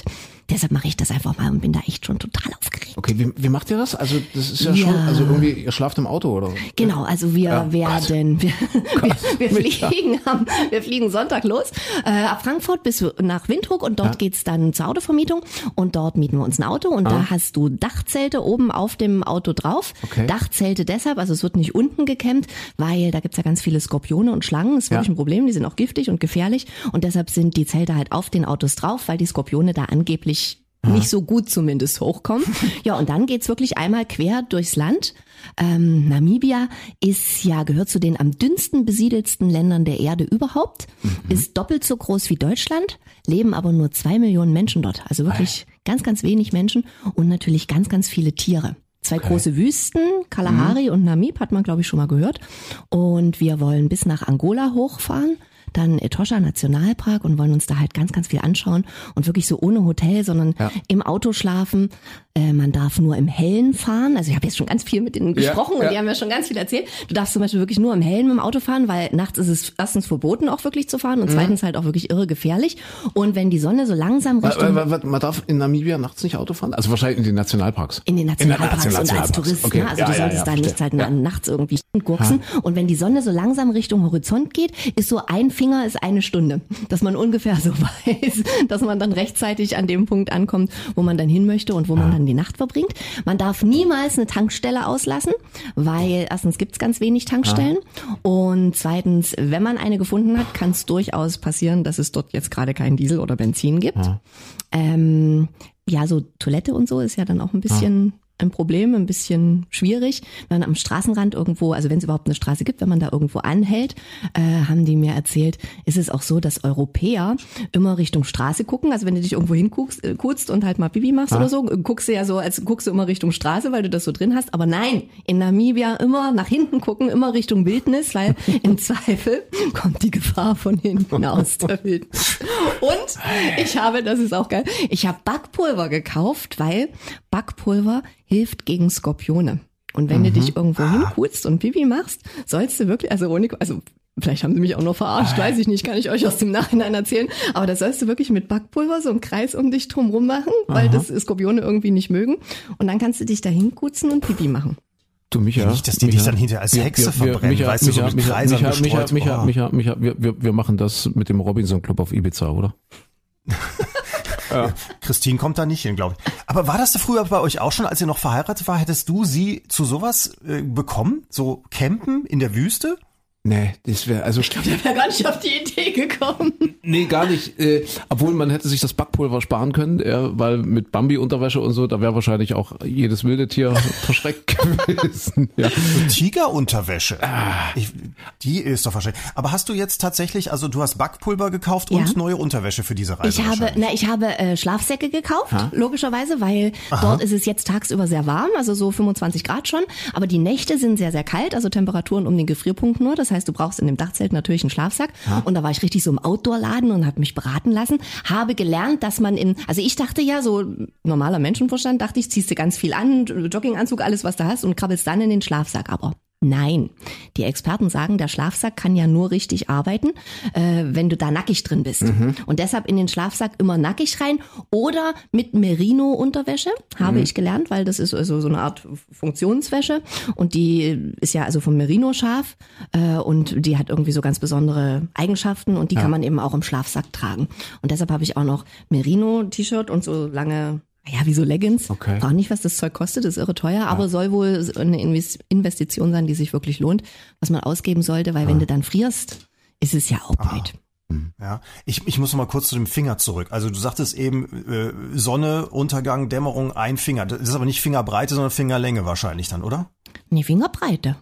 deshalb mache ich das einfach mal und bin da echt schon total aufgeregt. Okay, wie, wie macht ihr das? Also das ist ja, Ja. schon, also irgendwie, ihr schlaft im Auto oder? Genau, also wir Ja, werden, wir, (laughs) wir, wir fliegen, am, wir fliegen Sonntag los äh, ab Frankfurt bis nach Windhoek und dort Ja. geht's dann zur Autovermietung und dort mieten wir uns ein Auto und da hast du Dachzelte oben auf dem Auto drauf. Okay. Dachzelte deshalb, also es wird nicht unten gecampt, weil da gibt's ja ganz viele Skorpione und Schlangen, das ist wirklich ein Problem, die sind auch giftig und gefährlich und deshalb sind die Zelte halt auf den Autos drauf, weil die Skorpione da angeblich nicht so gut zumindest hochkommen. (laughs) Ja, und dann geht's wirklich einmal quer durchs Land. Ähm, Namibia ist ja, gehört zu den am dünnsten besiedelsten Ländern der Erde überhaupt, ist doppelt so groß wie Deutschland, leben aber nur zwei Millionen Menschen dort. Also wirklich ganz, ganz wenig Menschen und natürlich ganz, ganz viele Tiere. Zwei große Wüsten, Kalahari und Namib, hat man glaube ich schon mal gehört. Und wir wollen bis nach Angola hochfahren dann Etosha Nationalpark und wollen uns da halt ganz, ganz viel anschauen und wirklich so ohne Hotel, sondern Ja. im Auto schlafen. Äh, man darf nur im Hellen fahren. Also ich habe jetzt schon ganz viel mit denen gesprochen ja. und die haben mir schon ganz viel erzählt. Du darfst zum Beispiel wirklich nur im Hellen mit dem Auto fahren, weil nachts ist es erstens verboten auch wirklich zu fahren und zweitens halt auch wirklich irre gefährlich. Und wenn die Sonne so langsam Richtung wa- wa- Man darf in Namibia nachts nicht Auto fahren? Also wahrscheinlich in den Nationalparks. in den Nationalparks und als Nationalparks. Tourist. Okay. Ne? Also Ja, du ja, solltest ja, da nicht halt Ja. nachts irgendwie gurksen. Und wenn die Sonne so langsam Richtung Horizont geht, ist so ein Finger ist eine Stunde. Dass man ungefähr so (laughs) weiß, dass man dann rechtzeitig an dem Punkt ankommt, wo man dann hin möchte und wo man dann die Nacht verbringt. Man darf niemals eine Tankstelle auslassen, weil erstens gibt's ganz wenig Tankstellen und zweitens, wenn man eine gefunden hat, kann es durchaus passieren, dass es dort jetzt gerade kein Diesel oder Benzin gibt. Ähm, ja, so Toilette und so ist ja dann auch ein bisschen ein Problem, ein bisschen schwierig. Wenn man am Straßenrand irgendwo, also wenn es überhaupt eine Straße gibt, wenn man da irgendwo anhält, äh, haben die mir erzählt, ist es auch so, dass Europäer immer Richtung Straße gucken. Also wenn du dich irgendwo hinguckst äh, und halt mal Pipi machst oder so, guckst du ja so, als guckst du immer Richtung Straße, weil du das so drin hast. Aber nein, in Namibia immer nach hinten gucken, immer Richtung Wildnis, weil (laughs) im Zweifel kommt die Gefahr von hinten aus der Wildnis. Und ich habe, das ist auch geil, ich habe Backpulver gekauft, weil Backpulver hilft gegen Skorpione. Und wenn du dich irgendwo hinkulst und Pipi machst, sollst du wirklich, also ohne, also vielleicht haben sie mich auch nur verarscht, weiß ich nicht, kann ich euch aus dem Nachhinein erzählen. Aber das sollst du wirklich mit Backpulver so einen Kreis um dich drum rum machen, weil das Skorpione irgendwie nicht mögen. Und dann kannst du dich da hinkutzen und Pipi machen. Du, Micha. Nicht, dass die dich Micha, dann hinterher als wir- Hexe wir- verbrennen, Micha, weißt du, so Micha, mit Micha, Kreisern Micha, Micha. Micha, Oh. Micha, Micha, wir, wir, wir machen das mit dem Robinson Club auf Ibiza, oder? (laughs) (laughs) Christine kommt da nicht hin, glaube ich. Aber war das da früher bei euch auch schon, als ihr noch verheiratet war? Hättest du sie zu sowas äh, bekommen? So campen in der Wüste? Nee, das wäre, also, Der wäre gar nicht auf die Idee gekommen. nee, gar nicht, äh, obwohl man hätte sich das Backpulver sparen können, äh, weil mit Bambi-Unterwäsche und so, da wäre wahrscheinlich auch jedes wilde Tier (laughs) verschreckt gewesen. Ja. Tigerunterwäsche. Ah. Ich, die ist doch wahrscheinlich. Aber hast du jetzt tatsächlich, also du hast Backpulver gekauft und Ja. neue Unterwäsche für diese Reise? Ich habe, na, ich habe äh, Schlafsäcke gekauft, logischerweise, weil dort ist es jetzt tagsüber sehr warm, also so 25 Grad schon. Aber die Nächte sind sehr, sehr kalt, also Temperaturen um den Gefrierpunkt nur. Das heißt, du brauchst in dem Dachzelt natürlich einen Schlafsack. Und da war ich richtig so im Outdoor-Laden und habe mich beraten lassen. Habe gelernt, dass man in, also ich dachte ja, so normaler Menschenverstand, dachte ich, ziehst du ganz viel an, Jogginganzug, alles was du hast und krabbelst dann in den Schlafsack. Aber Nein, die Experten sagen, der Schlafsack kann ja nur richtig arbeiten, äh, wenn du da nackig drin bist. Und deshalb in den Schlafsack immer nackig rein oder mit Merino-Unterwäsche, habe ich gelernt, weil das ist also so eine Art Funktionswäsche. Und die ist ja also vom Merino-Schaf äh, und die hat irgendwie so ganz besondere Eigenschaften und die kann man eben auch im Schlafsack tragen. Und deshalb habe ich auch noch Merino-T-Shirt und so lange ja, wie so Leggings. Okay. Frag nicht, was das Zeug kostet, das ist irre teuer, aber soll wohl eine Inves- Investition sein, die sich wirklich lohnt, was man ausgeben sollte, weil wenn du dann frierst, ist es ja auch blöd. Ja, ich, ich muss noch mal kurz zu dem Finger zurück. Also du sagtest eben äh, Sonne, Untergang, Dämmerung, ein Finger. Das ist aber nicht Fingerbreite, sondern Fingerlänge wahrscheinlich dann, oder? Nee, Fingerbreite.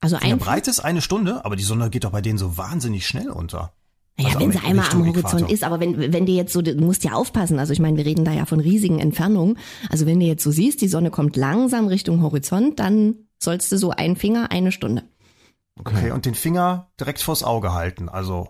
Also ein Fingerbreite ist eine Stunde, aber die Sonne geht doch bei denen so wahnsinnig schnell unter. Ja, Also wenn sie einmal am Horizont Äquator. ist, aber wenn, wenn dir jetzt so, du musst ja aufpassen, also ich meine, wir reden da ja von riesigen Entfernungen. Also wenn du jetzt so siehst, die Sonne kommt langsam Richtung Horizont, dann sollst du so ein Finger eine Stunde. Okay, und den Finger direkt vors Auge halten, also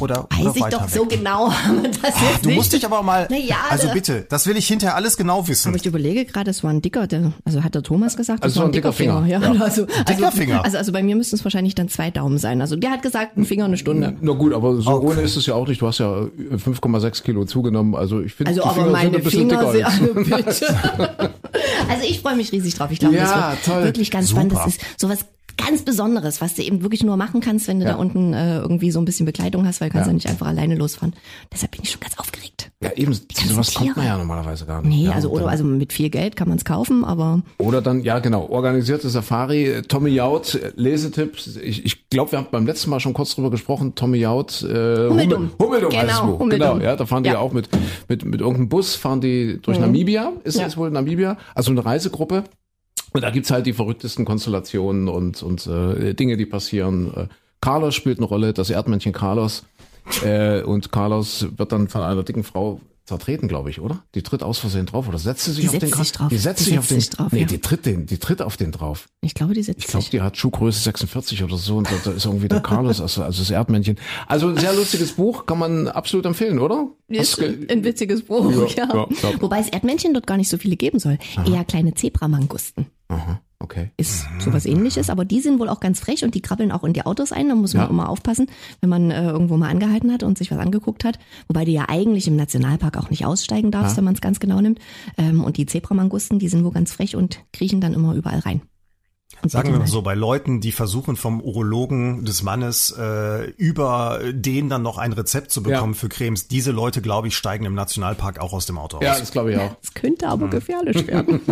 oder, Weiß oder ich weiter doch weg. so genau, (laughs) das jetzt Du nicht. musst dich aber mal, ja, also da- bitte, das will ich hinterher alles genau wissen. Aber ich überlege gerade, es war ein dicker, der, also hat der Thomas gesagt, Also das war ein dicker, Finger. Ja, Also, Dicker also, Finger. Also, also bei mir müssten es wahrscheinlich dann zwei Daumen sein. Also der hat gesagt, ein Finger eine Stunde. Na gut, aber so Okay. ohne ist es ja auch nicht. Du hast ja 5,6 Kilo zugenommen. Also ich finde, Also die aber Finger sind meine ein bisschen Finger dicker. sind, als- (laughs) also bitte. (laughs) Also ich freue mich riesig drauf. Ich glaube, Ja, das wird toll. wirklich ganz Super. spannend. Das ist sowas ganz Besonderes, was du eben wirklich nur machen kannst, wenn du Ja. da unten äh, irgendwie so ein bisschen Bekleidung hast, weil du kannst Ja. ja nicht einfach alleine losfahren. Deshalb bin ich schon ganz aufgeregt. Ja, eben, sowas kommt man Tiere. ja normalerweise gar nicht. Nee, ja, also oder also mit viel Geld kann man es kaufen, aber Oder dann, ja genau, organisierte Safari, Tommy Jaud, äh, Lesetipps. Ich, ich glaube, wir haben beim letzten Mal schon kurz drüber gesprochen, Tommy Jaud, äh, Hummeldum. Hummeldum heißt das Genau, Buch. Hummeldum. Genau, ja, da fahren die ja, auch mit, mit, mit irgendeinem Bus, fahren die durch Namibia, ist das wohl Namibia? Also eine Reisegruppe. Und da gibt's halt die verrücktesten Konstellationen und, und äh, Dinge, die passieren. Äh, Carlos spielt eine Rolle, das Erdmännchen Carlos. Äh, und Carlos wird dann von einer dicken Frau zertreten, glaube ich, oder? Die tritt aus Versehen drauf oder setzt sie sich Die auf den setzt Kra- sich drauf. Die setzt Die sich auf setzt den sich drauf, Nee, ja. die tritt den, die tritt auf den drauf. ich glaube, die setzt Ich glaube, sich. die hat Schuhgröße 46 oder so und da, ist irgendwie der Carlos, also, also das Erdmännchen. Also ein sehr lustiges Buch, kann man absolut empfehlen, oder? Ist ein witziges Buch, Ja, ja. ja, ja. Wobei es Erdmännchen dort gar nicht so viele geben soll. Eher kleine Zebramangusten. Aha, okay. ist sowas ähnliches, aber die sind wohl auch ganz frech und die krabbeln auch in die Autos ein. Da muss man Ja. immer aufpassen, wenn man äh, irgendwo mal angehalten hat und sich was angeguckt hat. Wobei du ja eigentlich im Nationalpark auch nicht aussteigen darfst, Ja. wenn man es ganz genau nimmt. Ähm, und die Zebramangusten, die sind wohl ganz frech und kriechen dann immer überall rein. Sagen wir mal so, bei Leuten, die versuchen vom Urologen des Mannes äh, über den dann noch ein Rezept zu bekommen Ja. für Cremes, diese Leute, glaube ich, steigen im Nationalpark auch aus dem Auto Ja, aus. das glaube ich auch. Das könnte Hm. aber gefährlich werden. (laughs)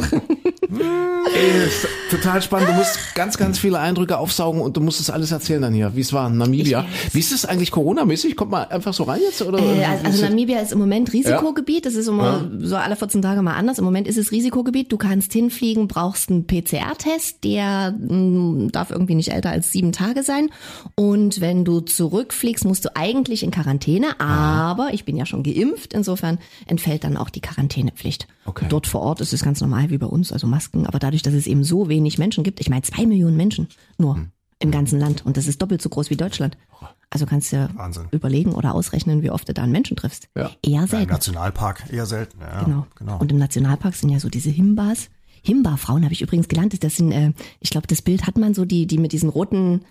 Ey, ist total spannend. Du musst ganz, ganz viele Eindrücke aufsaugen und du musst das alles erzählen dann hier. Wie es war in Namibia. Wie ist es eigentlich Corona-mäßig? Kommt man einfach so rein jetzt? Oder? Äh, also, also Namibia ist im Moment Risikogebiet. Das ist immer Ja. so alle 14 Tage mal anders. Im Moment ist es Risikogebiet. Du kannst hinfliegen, brauchst einen PCR-Test. Der mh, darf irgendwie nicht älter als sieben Tage sein. Und wenn du zurückfliegst, musst du eigentlich in Quarantäne. Aber ich bin ja schon geimpft. Insofern entfällt dann auch die Quarantänepflicht. Okay. Dort vor Ort ist es ganz normal wie bei uns, also Masken. Aber dadurch, dass es eben so wenig Menschen gibt, ich meine zwei Millionen Menschen nur Hm. im ganzen Land. Und das ist doppelt so groß wie Deutschland. Also kannst du Wahnsinn. überlegen oder ausrechnen, wie oft du da einen Menschen triffst. Ja. Eher Ja, Im selten. Nationalpark eher selten. Ja, genau. genau. Und im Nationalpark sind ja so diese Himbas. Himba-Frauen habe ich übrigens gelernt. Das sind, äh, ich glaube, das Bild hat man so, die, die mit diesen roten,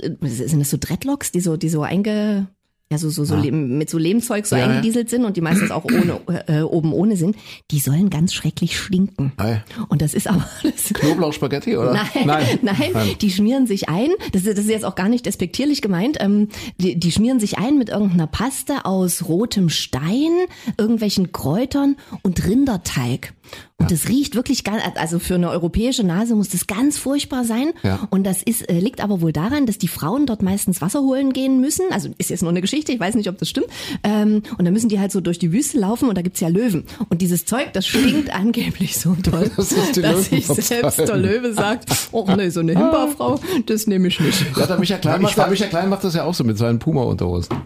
äh, sind das so Dreadlocks, die so, die so einge, ja, so, so, so Leben, mit so Lehmzeug so Ja, ja. eingedieselt sind und die meistens auch ohne, (clears throat) äh, oben ohne sind, die sollen ganz schrecklich stinken. Ei. Und das ist aber, (laughs) das, Knoblauchspaghetti, oder? (laughs) Nein, nein, die schmieren sich ein. Das ist, das ist jetzt auch gar nicht despektierlich gemeint. Ähm, die, die schmieren sich ein mit irgendeiner Paste aus rotem Stein, irgendwelchen Kräutern und Rinderteig. Und das riecht wirklich ganz, also für eine europäische Nase muss das ganz furchtbar sein. Ja. Und das ist, äh, liegt aber wohl daran, dass die Frauen dort meistens Wasser holen gehen müssen. Also ist jetzt nur eine Geschichte, ich weiß nicht, ob das stimmt. Ähm, und dann müssen die halt so durch die Wüste laufen und da gibt's ja Löwen. Und dieses Zeug, das stinkt (laughs) angeblich so toll, Das dass sich selbst der Löwe sagt, oh nee, so eine Himbeerfrau, das nehme ich nicht. Ja, der Michael Klein, Ja, macht, der Klein macht das ja auch so mit seinen Puma-Unterhosen.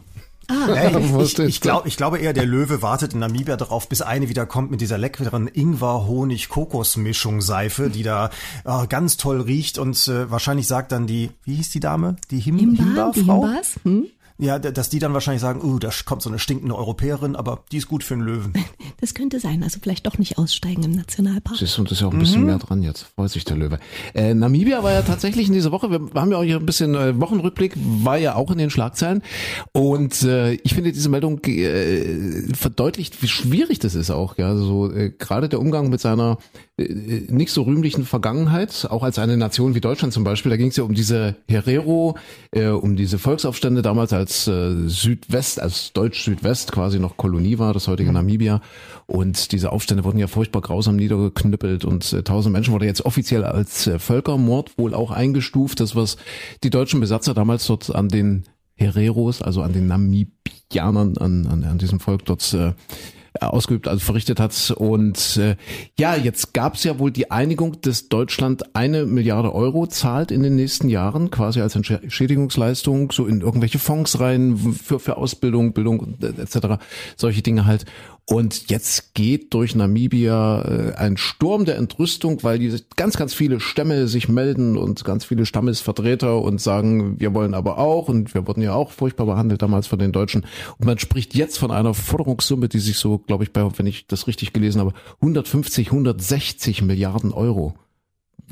Ich, Was ich, denn? ich, glaub, ich glaube eher, der Löwe wartet in Namibia darauf, bis eine wieder kommt mit dieser leckeren Ingwer-Honig-Kokos-Mischung Seife, die da äh, ganz toll riecht und äh, wahrscheinlich sagt dann die, wie hieß die Dame? Die Him Himba, die Himba-Frau? Himbas? Hm? Ja, dass die dann wahrscheinlich sagen, uh, da kommt so eine stinkende Europäerin, aber die ist gut für einen Löwen. (laughs) Das könnte sein, also vielleicht doch nicht aussteigen im Nationalpark. Siehst du, und das ist ja auch ein bisschen mehr dran jetzt. Freut sich der Löwe. Äh, Namibia war ja tatsächlich in dieser Woche, wir haben ja auch hier ein bisschen äh, Wochenrückblick, war ja auch in den Schlagzeilen. Und äh, ich finde, diese Meldung äh, verdeutlicht, wie schwierig das ist auch. Ja, so äh, gerade der Umgang mit seiner äh, nicht so rühmlichen Vergangenheit, auch als eine Nation wie Deutschland zum Beispiel. Da ging es ja um diese Herero, äh, um diese Volksaufstände damals als äh, Südwest, als Deutsch-Südwest quasi noch Kolonie war, das heutige Namibia. Und diese Aufstände wurden ja furchtbar grausam niedergeknüppelt und äh, tausend Menschen wurde jetzt offiziell als äh, Völkermord wohl auch eingestuft. Das, was die deutschen Besatzer damals dort an den Hereros, also an den Namibianern, an, an, an diesem Volk dort äh, ausgeübt, also verrichtet hat. Und äh, ja, jetzt gab es ja wohl die Einigung, dass Deutschland eine Milliarde Euro zahlt in den nächsten Jahren, quasi als Entschädigungsleistung, so in irgendwelche Fonds rein für, für Ausbildung, Bildung etc. Solche Dinge halt. Und jetzt geht durch Namibia äh, ein Sturm der Entrüstung, weil die ganz, ganz viele Stämme sich melden und ganz viele Stammesvertreter und sagen, wir wollen aber auch und wir wurden ja auch furchtbar behandelt damals von den Deutschen. Und man spricht jetzt von einer Forderungssumme, die sich so, glaube ich, bei, wenn ich das richtig gelesen habe, 150, 160 Milliarden Euro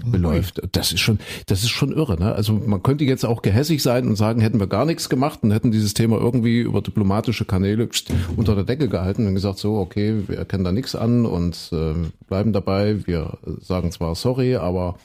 beläuft. Das ist schon, das ist schon irre. Ne? Also man könnte jetzt auch gehässig sein und sagen, hätten wir gar nichts gemacht und hätten dieses Thema irgendwie über diplomatische Kanäle unter der Decke gehalten und gesagt, so, okay, wir erkennen da nichts an und äh, bleiben dabei. Wir sagen zwar sorry, aber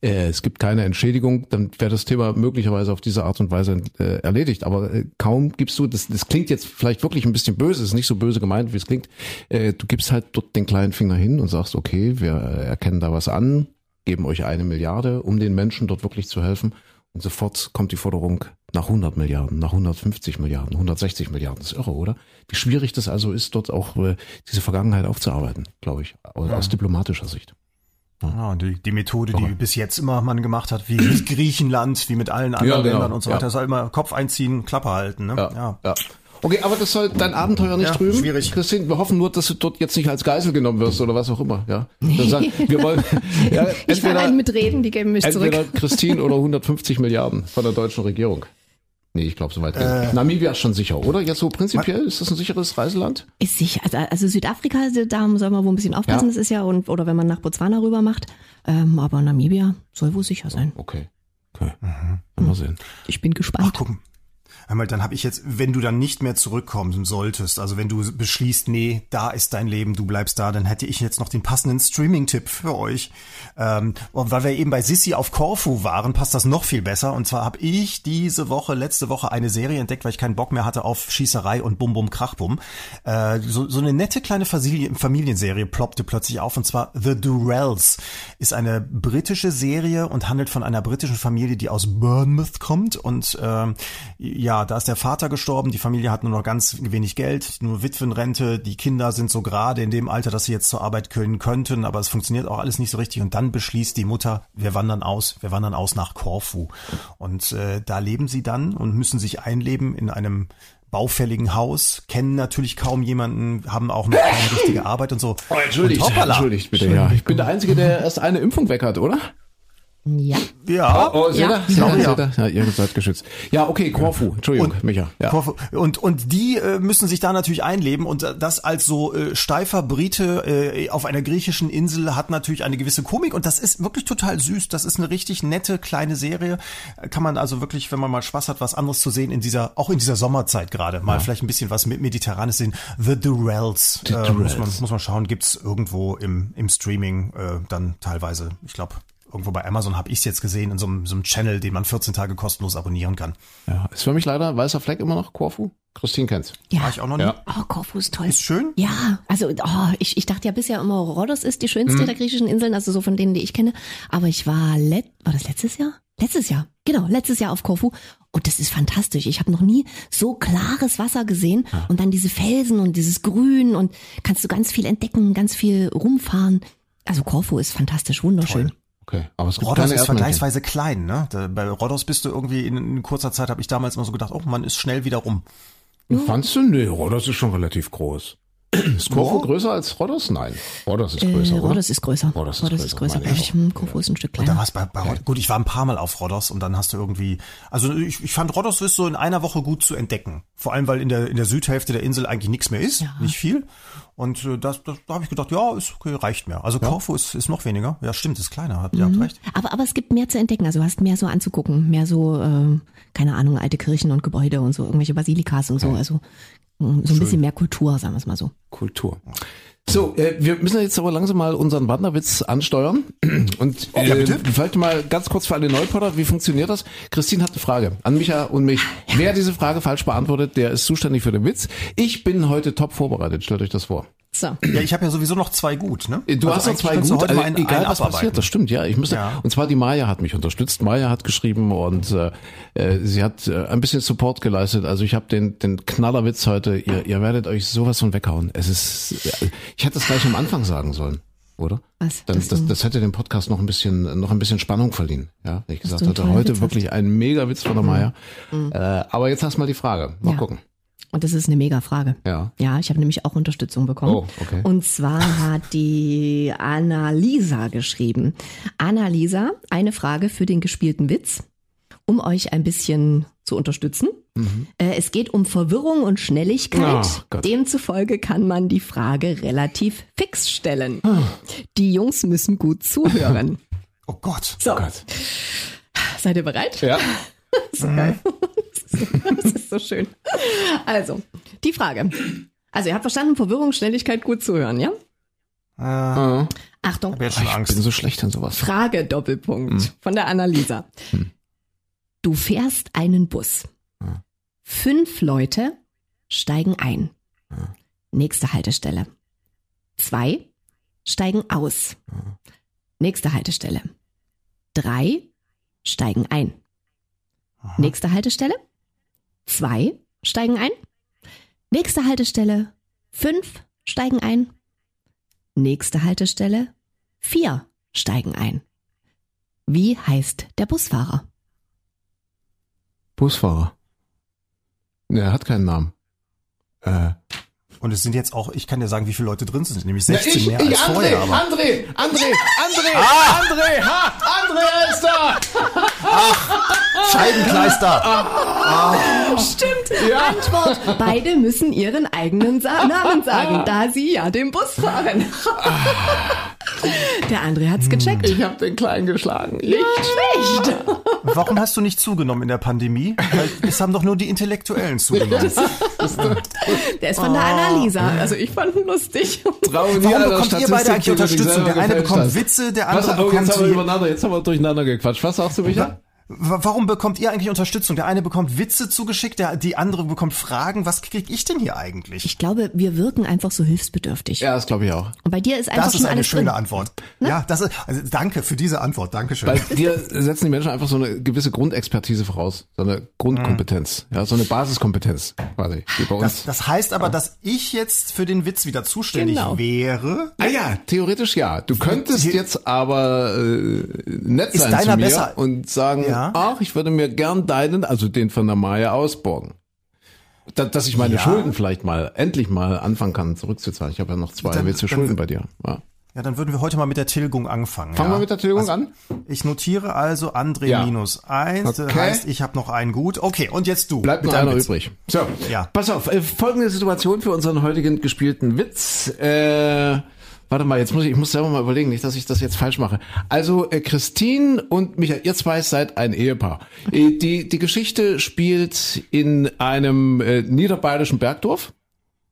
äh, es gibt keine Entschädigung. Dann wäre das Thema möglicherweise auf diese Art und Weise äh, erledigt. Aber äh, kaum gibst du, das, das klingt jetzt vielleicht wirklich ein bisschen böse, ist nicht so böse gemeint, wie es klingt. Äh, du gibst halt dort den kleinen Finger hin und sagst, okay, wir erkennen da was an geben euch eine Milliarde, um den Menschen dort wirklich zu helfen. Und sofort kommt die Forderung nach 100 Milliarden, nach 150 Milliarden, 160 Milliarden. Das ist irre, oder? Wie schwierig das also ist, dort auch äh, diese Vergangenheit aufzuarbeiten, glaube ich, aus, ja. diplomatischer Sicht. Ja, die, die Methode, die bis jetzt immer man gemacht hat, wie mit Griechenland, wie mit allen anderen ja, genau. Ländern und so weiter, ja. ist halt immer Kopf einziehen, Klappe halten. Ne? Ja, ja. Okay, aber das soll dein Abenteuer nicht ja, trüben. Schwierig. Christine, wir hoffen nur, dass du dort jetzt nicht als Geisel genommen wirst oder was auch immer. Ja. Sagen, wir wollen, (laughs) ja, ich will einen mitreden, die geben mich entweder zurück. Christine oder (laughs) 150 Milliarden von der deutschen Regierung. Nee, ich glaube, soweit. Äh, Namibia ist schon sicher, oder? Jetzt so prinzipiell, ist das ein sicheres Reiseland? Ist sicher. Also, also Südafrika, da soll man wohl ein bisschen aufpassen, ja. das ist ja, und, oder wenn man nach Botswana rüber macht. Ähm, aber Namibia soll wohl sicher sein. Okay. Okay. Mhm. Mal sehen. Ich bin gespannt. Ach, gucken. Einmal, dann habe ich jetzt, wenn du dann nicht mehr zurückkommen solltest, also wenn du beschließt, nee, da ist dein Leben, du bleibst da, dann hätte ich jetzt noch den passenden Streaming-Tipp für euch. Ähm, und weil wir eben bei Sissy auf Corfu waren, passt das noch viel besser. Und zwar habe ich diese Woche, letzte Woche eine Serie entdeckt, weil ich keinen Bock mehr hatte auf Schießerei und Bum Bum Krachbum. Äh, so, so eine nette kleine Familienserie ploppte plötzlich auf und zwar The Durrells ist eine britische Serie und handelt von einer britischen Familie, die aus Bournemouth kommt und äh, ja ja, da ist der Vater gestorben, die Familie hat nur noch ganz wenig Geld, nur Witwenrente, die Kinder sind so gerade in dem Alter, dass sie jetzt zur Arbeit können könnten, aber es funktioniert auch alles nicht so richtig und dann beschließt die Mutter, wir wandern aus, wir wandern aus nach Korfu und äh, da leben sie dann und müssen sich einleben in einem baufälligen Haus, kennen natürlich kaum jemanden, haben auch noch keine richtige Arbeit und so. Oh, entschuldigt, und entschuldigt bitte, ja. Ich bin der Einzige, der erst eine Impfung weg hat, oder? Ja. Ja. Oh, oh ja. Ihr? Ja, ja. ja. ja, ihr seid geschützt. Ja, okay, Korfu. Entschuldigung, und, Micha. Ja. Korfu. Und, und die äh, müssen sich da natürlich einleben und das als so äh, steifer Brite äh, auf einer griechischen Insel hat natürlich eine gewisse Komik und das ist wirklich total süß. Das ist eine richtig nette kleine Serie. Kann man also wirklich, wenn man mal Spaß hat, was anderes zu sehen in dieser, auch in dieser Sommerzeit gerade, mal ja. vielleicht ein bisschen was mit Mediterranes sehen. The Durrells. The äh, Muss, man, muss man schauen, gibt's irgendwo im, im Streaming äh, dann teilweise, ich glaube, irgendwo bei Amazon habe ich es jetzt gesehen, in so einem, so einem Channel, den man 14 Tage kostenlos abonnieren kann. Ja, ist für mich leider weißer Fleck immer noch Korfu. Christine kennt's. Ja. War ich auch noch nie. Ja. Oh, Korfu ist toll. Ist schön? Ja, also oh, ich, ich dachte ja bisher immer, Rhodos ist die schönste hm. der griechischen Inseln, also so von denen, die ich kenne. Aber ich war, let, war das letztes Jahr? Letztes Jahr, genau, letztes Jahr auf Korfu. Und das ist fantastisch. Ich habe noch nie so klares Wasser gesehen. Ja. Und dann diese Felsen und dieses Grün und kannst du ganz viel entdecken, ganz viel rumfahren. Also Korfu ist fantastisch, wunderschön. Toll. Okay, aber es gibt Rhodos ist vergleichsweise klein, ne? bei Rhodos bist du irgendwie in, in kurzer Zeit, habe ich damals immer so gedacht, oh, man ist schnell wieder rum. Fandst du? Nee, Rhodos ist schon relativ groß. Ist Korfu ja. größer als Rhodos? Nein. Rhodos ist größer, äh? Rhodos ist größer. Rhodos ist Rhodos größer. Ist größer. Ich, Korfu ist ein Stück kleiner. Und da war's bei, bei Gut, ich war ein paar Mal auf Rhodos und dann hast du irgendwie, also ich, ich fand Rhodos ist so in einer Woche gut zu entdecken. Vor allem, weil in der, in der Südhälfte der Insel eigentlich nichts mehr ist, ja. nicht viel. Und äh, das, das, da habe ich gedacht, ja, ist okay, reicht mir. Also ja. Korfu ist, ist noch weniger. Ja, stimmt, ist kleiner, habt ihr mhm. habt recht. Aber, aber es gibt mehr zu entdecken. Also du hast mehr so anzugucken, mehr so, äh, keine Ahnung, alte Kirchen und Gebäude und so, irgendwelche Basilikas und so. Also so ein bisschen mehr Kultur, sagen wir es mal so. Kultur. So, äh, wir müssen jetzt aber langsam mal unseren Wanderwitz ansteuern. (clears throat) Und äh, ja, bitte. vielleicht mal ganz kurz für alle Neupotter, wie funktioniert das? Christine hat eine Frage an Micha und mich. Wer diese Frage falsch beantwortet, der ist zuständig für den Witz. Ich bin heute top vorbereitet, stellt euch das vor. So. Ja, ich habe ja sowieso noch zwei gut, ne? Du Also hast noch zwei gut, heute also mal einen, egal einen was abarbeiten. passiert, das stimmt, ja. Ich müsste, Ja. und zwar die Maya hat mich unterstützt. Maya hat geschrieben und äh, äh, sie hat äh, ein bisschen Support geleistet. Also ich habe den den Knallerwitz heute. Ihr, ihr werdet euch sowas von weghauen. Es ist, äh, ich hätte es gleich am Anfang sagen sollen, oder? Was? Dann, das, du- das hätte dem Podcast noch ein bisschen noch ein bisschen Spannung verliehen. Ja, ich gesagt du einen hatte, heute Witz wirklich ein mega Witz von der Maya. Äh, aber jetzt hast mal die Frage. Mal Ja. gucken. Und das ist eine mega Frage. Ja. Ja, ich habe nämlich auch Unterstützung bekommen. Oh, okay. Und zwar hat die Annalisa geschrieben. Annalisa, eine Frage für den gespielten Witz, um euch ein bisschen zu unterstützen. Äh, Es geht um Verwirrung und Schnelligkeit. Oh. Demzufolge kann man die Frage relativ fix stellen. Die Jungs müssen gut zuhören. (laughs) Oh Gott. So, Gott. seid ihr bereit? Ja. (laughs) So geil. Das ist so schön. Also, die Frage. Also, ihr habt verstanden, Verwirrung, Schnelligkeit, gut zuhören, ja? Äh, Achtung. schon Ich bin so schlecht in sowas. Frage Doppelpunkt von der Annalisa. Du fährst einen Bus. Fünf Leute steigen ein. Nächste Haltestelle. Zwei steigen aus. Nächste Haltestelle. Drei steigen ein. Nächste Haltestelle. Zwei steigen ein. Nächste Haltestelle. Fünf steigen ein. Nächste Haltestelle. Vier steigen ein. Wie heißt der Busfahrer? Busfahrer. Er hat keinen Namen. Äh, Und es sind jetzt auch, ich kann dir sagen, wie viele Leute drin sind, nämlich 16 mehr als André, vorher. Aber André, André, André, (laughs) Ah! André, ha, André ist da. Scheibenkleister! Stimmt. Antwort. Beide müssen ihren eigenen Sa (laughs) Namen sagen, da sie ja den Bus fahren. Der André hat's gecheckt. Ich habe den Kleinen geschlagen. Nicht schlecht. Warum hast du nicht zugenommen in der Pandemie? Weil es haben doch nur die Intellektuellen zugenommen. Der ist von der Annalisa. Also ich fand ihn lustig. Trauen Warum bekommt ihr beide eigentlich Unterstützung? Der eine bekommt Witze, der Was, andere jetzt bekommt haben wir übereinander, jetzt haben wir durcheinander gequatscht. Was sagst du, Micha? Wa- Warum bekommt ihr eigentlich Unterstützung? Der eine bekommt Witze zugeschickt, der, die andere bekommt Fragen. Was krieg ich denn hier eigentlich? Ich glaube, wir wirken einfach so hilfsbedürftig. Ja, das glaube ich auch. Und bei dir ist einfach Das ist eine schöne drin. Antwort. Ja, das ist, also danke für diese Antwort. Dankeschön. Bei dir setzen die Menschen einfach so eine gewisse Grundexpertise voraus, so eine Grundkompetenz, ja, so eine Basiskompetenz, quasi, die bei uns. Das, das heißt aber, dass ich jetzt für den Witz wieder zuständig Genau. wäre. ah ja, theoretisch ja. Du könntest jetzt aber äh, nett Ist sein deiner zu mir besser? und sagen, Ja. Ach, ich würde mir gern deinen, also den von der Maya ausborgen. Da, dass ich meine Ja. Schulden vielleicht mal, endlich mal anfangen kann zurückzuzahlen. Ich habe ja noch zwei Dann- Witze dann- Schulden bei dir. Ja. Ja, dann würden wir heute mal mit der Tilgung anfangen. Fangen ja? wir mit der Tilgung also, an? Ich notiere also André Ja. minus eins. Das Okay. heißt, ich habe noch einen gut. Okay, und jetzt du. Bleibt mit einer Witz. übrig. So, Ja. pass auf, äh, folgende Situation für unseren heutigen gespielten Witz. Äh, warte mal, jetzt muss ich, ich muss selber mal überlegen, nicht, dass ich das jetzt falsch mache. Also äh, Christine und Michael, ihr zwei seid ein Ehepaar. Äh, die, die Geschichte spielt in einem äh, niederbayerischen Bergdorf.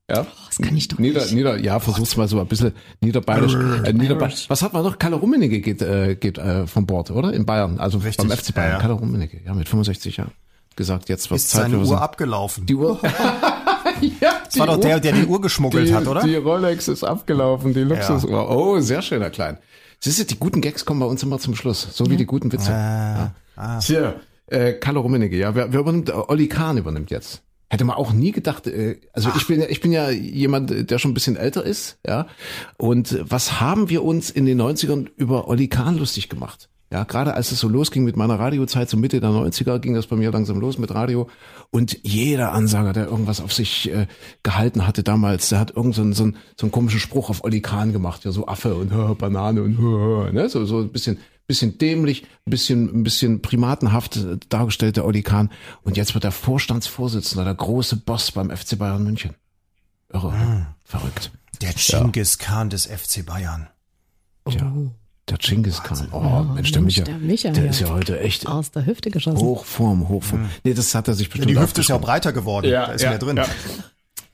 Ja. Das kann ich doch Nieder, nicht. Nieder, ja, versuch's mal so ein bisschen niederbayerisch. Äh, niederbayerisch. Was hat man noch? Kalle Rummenigge geht, äh, geht äh, vom Bord, oder? In Bayern, also Richtig, beim FC Bayern. ja, ja. Kalle Rummenigge, ja, mit 65 Jahren. Gesagt, jetzt wird's Ist Zeit seine was- Uhr abgelaufen. die Uhr. (laughs) (laughs) ja, das war doch der, der die Uhr geschmuggelt die, hat, oder? Die Rolex ist abgelaufen, die Luxusuhr. Oh, sehr schöner Klein. Siehst du, die guten Gags kommen bei uns immer zum Schluss, so wie die guten Witze. Ah, ja. Tja, äh, Kalle Rummenigge, ja, wer, wer übernimmt? Äh, Olli Kahn übernimmt jetzt. Hätte man auch nie gedacht, äh, also ich bin ja, ich bin ja jemand, der schon ein bisschen älter ist, ja. Und was haben wir uns in den 90ern über Olli Kahn lustig gemacht? Ja, gerade als es so losging mit meiner Radiozeit, so Mitte der 90er ging das bei mir langsam los mit Radio. Und jeder Ansager, der irgendwas auf sich äh, gehalten hatte damals, der hat irgend so einen, so, einen, so einen komischen Spruch auf Olli Kahn gemacht, ja, so Affe und äh, (laughs) Banane und äh, (laughs) ne, so, so ein bisschen, bisschen dämlich, ein bisschen, ein bisschen primatenhaft äh, dargestellt, der Olli Kahn. Und jetzt wird er Vorstandsvorsitzender, der große Boss beim FC Bayern München. Irre, verrückt. Der Genghis Khan des FC Bayern. Tja, der Genghis Khan. Oh, Mensch, der Mensch, Micha, der Micha, der ja. ist ja heute echt Aus der Hüfte geschossen. Hochform, Hochform. Nee, das hat er sich Ja, bestimmt die Hüfte ist ja breiter geworden. da ist mehr drin.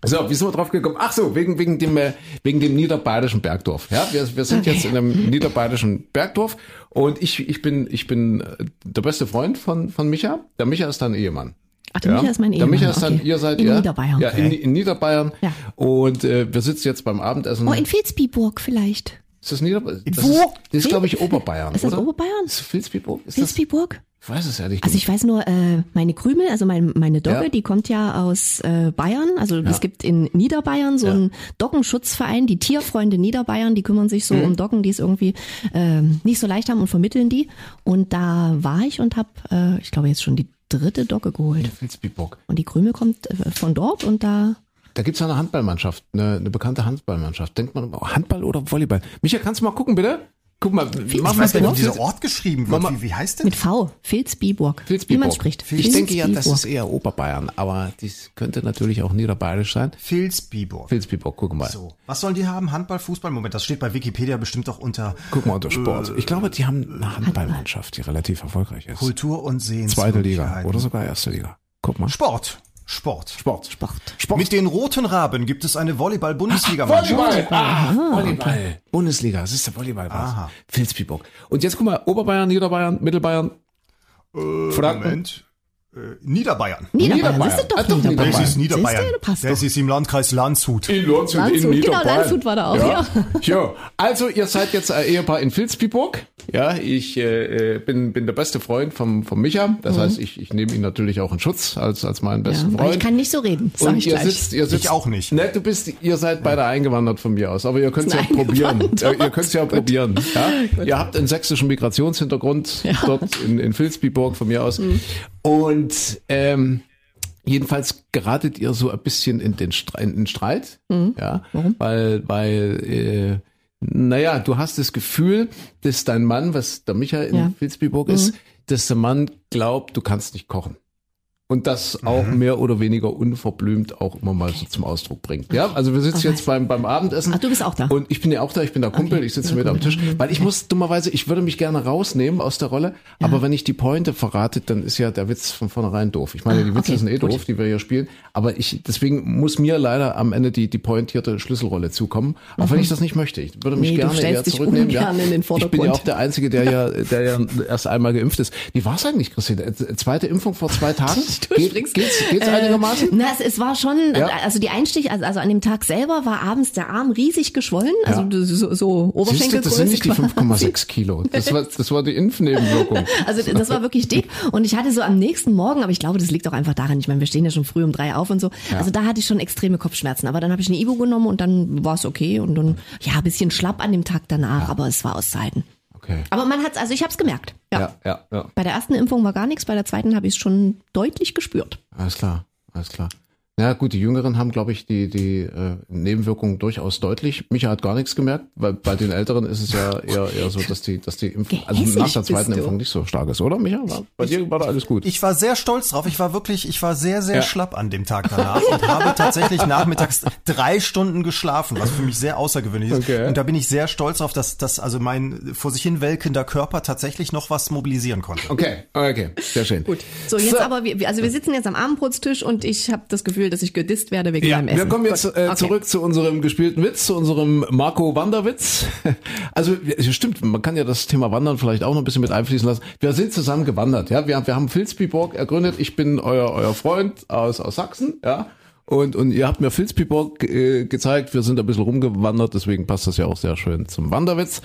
So, wie sind wir drauf gekommen? Ach so, wegen, wegen dem, äh, wegen dem niederbayerischen Bergdorf. Ja, wir, wir sind Okay. jetzt in einem niederbayerischen Bergdorf und ich, ich bin, ich bin äh, der beste Freund von, von Micha. Der Micha ist dein Ehemann. Ach, der Micha ist mein Der Ehemann, Micha ist dann, okay. ihr seid In ja, Niederbayern. Ja, in, in Niederbayern. Ja. Und äh, wir sitzen jetzt beim Abendessen. Oh, in Vilsbiburg vielleicht. Ist das Niederbayern? Das Wo? ist, das ist glaube ich, Oberbayern, Ist das oder? Oberbayern? Ist Vilsbiburg? Ist Vilsbiburg? ich weiß es ehrlich Also ich weiß nur, äh, meine Krümel, also mein, meine Dogge, Ja. die kommt ja aus äh, Bayern. Also es gibt in Niederbayern so einen Doggenschutzverein, die Tierfreunde Niederbayern, die kümmern sich so Mhm. um Doggen, die es irgendwie ähm, nicht so leicht haben und vermitteln die. Und da war ich und habe, äh, ich glaube jetzt schon die dritte Dogge geholt. Vilsbiburg. Und die Krümel kommt äh, von dort und da Da gibt's ja eine Handballmannschaft, eine, eine bekannte Handballmannschaft. Denkt man, Handball oder Volleyball? Micha, kannst du mal gucken, bitte? Guck mal, mach Ich weiß nicht, wie dieser Ort geschrieben wird. Wie, wie heißt der? mit V, Vilsbiburg, wie Vilsbiburg. man spricht. Ich denke ja, das ist eher Oberbayern, aber dies könnte natürlich auch niederbayerisch sein. Vilsbiburg. Vilsbiburg, guck mal. So, was sollen die haben? Handball, Fußball? Moment, das steht bei Wikipedia bestimmt auch unter Guck mal unter Sport. Ich glaube, die haben eine Handballmannschaft, die relativ erfolgreich ist. Kultur und Zweite Sehenswürdigkeiten. Liga oder sogar erste Liga. Guck mal. Sport. Sport. Sport. Sport. Sport. Mit den roten Raben gibt es eine Volleyball-Bundesliga-Mannschaft. Volleyball. Ah, Volleyball. Bundesliga. Das ist der Volleyball. Aha. Vilsbiburg. Und jetzt guck mal, Oberbayern, Niederbayern, Mittelbayern, Franken. Moment. Äh, Niederbayern. Niederbayern, Niederbayern. das ist doch Ah, doch, Niederbayern. Das ist Niederbayern. Passt Das ist im Landkreis Landshut. In Landshut, Landshut, in genau, Niederbayern. Landshut war da auch, ja. ja. Also, ihr seid jetzt ein Ehepaar in Vilsbiburg. Ja, ich äh, äh, bin, bin der beste Freund vom, vom Micha. Das heißt, ich, ich nehme ihn natürlich auch in Schutz als, als meinen Mhm. Ja, besten aber Freund. ich kann nicht so reden, sag und ich ihr gleich. sitzt, ihr sitzt, Ich auch nicht. Ne, du bist, ihr seid beide eingewandert von mir aus, aber ihr könnt es ja (laughs) Nein, probieren. Ja, ihr könnt es ja probieren. Ja? Ihr habt einen sächsischen Migrationshintergrund dort in, in Vilsbiburg von mir aus. Mhm. Und ähm, jedenfalls geratet ihr so ein bisschen in den, Stre in den Streit. Mhm. Ja, weil, weil äh, naja, du hast das Gefühl, dass dein Mann, was der Michael in Ja. Mhm. Vilsbiburg ist, dass der Mann glaubt, du kannst nicht kochen. Und das auch Mhm. mehr oder weniger unverblümt auch immer mal so zum Ausdruck bringt. Ja, also wir sitzen Okay. jetzt beim, beim Abendessen. Ach, du bist auch da. Und ich bin ja auch da, ich bin der Kumpel, ich sitze mit am Tisch. Weil ich muss dummerweise, ich würde mich gerne rausnehmen aus der Rolle, aber wenn ich die Pointe verrate, dann ist ja der Witz von vornherein doof. Ich meine, die Witze okay, sind eh gut. doof, die wir hier spielen, aber ich, deswegen muss mir leider am Ende die, die pointierte Schlüsselrolle zukommen. Auch wenn ich das nicht möchte. Ich würde mich Nee, gerne eher zurücknehmen. Ja. in den Ich bin ja Vordergrund. auch der Einzige, der ja, der ja erst einmal geimpft ist. Wie war es eigentlich, Christine? Äh, Zweite Impfung vor zwei Tagen? (laughs) Geht, springst. geht's, geht's einigermaßen? Na, es, es war schon, Ja. also die Einstich, also, also an dem Tag selber war abends der Arm riesig geschwollen, also Ja. so, so Oberschenkelgröße. das sind nicht die quasi. 5,6 Kilo. Das war, das war die Impfnebenwirkung. (laughs) Also das war wirklich dick und ich hatte so am nächsten Morgen, aber ich glaube, das liegt auch einfach daran, ich meine, wir stehen ja schon früh um drei auf und so, also da hatte ich schon extreme Kopfschmerzen, aber dann habe ich eine Ibu genommen und dann war es okay und dann, ja, ein bisschen schlapp an dem Tag danach, aber es war auszuhalten. Okay. Aber man hat's, also ich habe es gemerkt. Ja. Ja, ja, ja. Bei der ersten Impfung war gar nichts, bei der zweiten habe ich es schon deutlich gespürt. Alles klar, alles klar. Ja gut, die Jüngeren haben, glaube ich, die, die äh, Nebenwirkungen durchaus deutlich. Micha hat gar nichts gemerkt, weil bei den Älteren ist es ja eher, eher so, dass die, dass die Impfung, also nach der zweiten. Impfung nicht so stark ist, oder Micha? War, bei dir war da alles gut. Ich war sehr stolz drauf. Ich war wirklich, ich war sehr, sehr Ja. schlapp an dem Tag danach und habe tatsächlich nachmittags drei Stunden geschlafen, was für mich sehr außergewöhnlich ist. Okay. Und da bin ich sehr stolz drauf, dass, dass also mein vor sich hin welkender Körper tatsächlich noch was mobilisieren konnte. Okay, okay, sehr schön. Gut. So, jetzt aber, wir, also wir sitzen jetzt am Abendbrotstisch und ich habe das Gefühl, dass ich gedisst werde wegen Ja, meinem Essen. wir kommen jetzt äh, Okay. zurück zu unserem gespielten Witz, zu unserem Marco Wanderwitz. (laughs) Also ja, stimmt, man kann ja das Thema Wandern vielleicht auch noch ein bisschen mit einfließen lassen. Wir sind zusammen gewandert, ja. Wir, wir haben Vilsbiburg ergründet. Ich bin euer euer Freund aus aus Sachsen, ja. Und und ihr habt mir Vilsbiburg äh, gezeigt. Wir sind ein bisschen rumgewandert, deswegen passt das ja auch sehr schön zum Wanderwitz.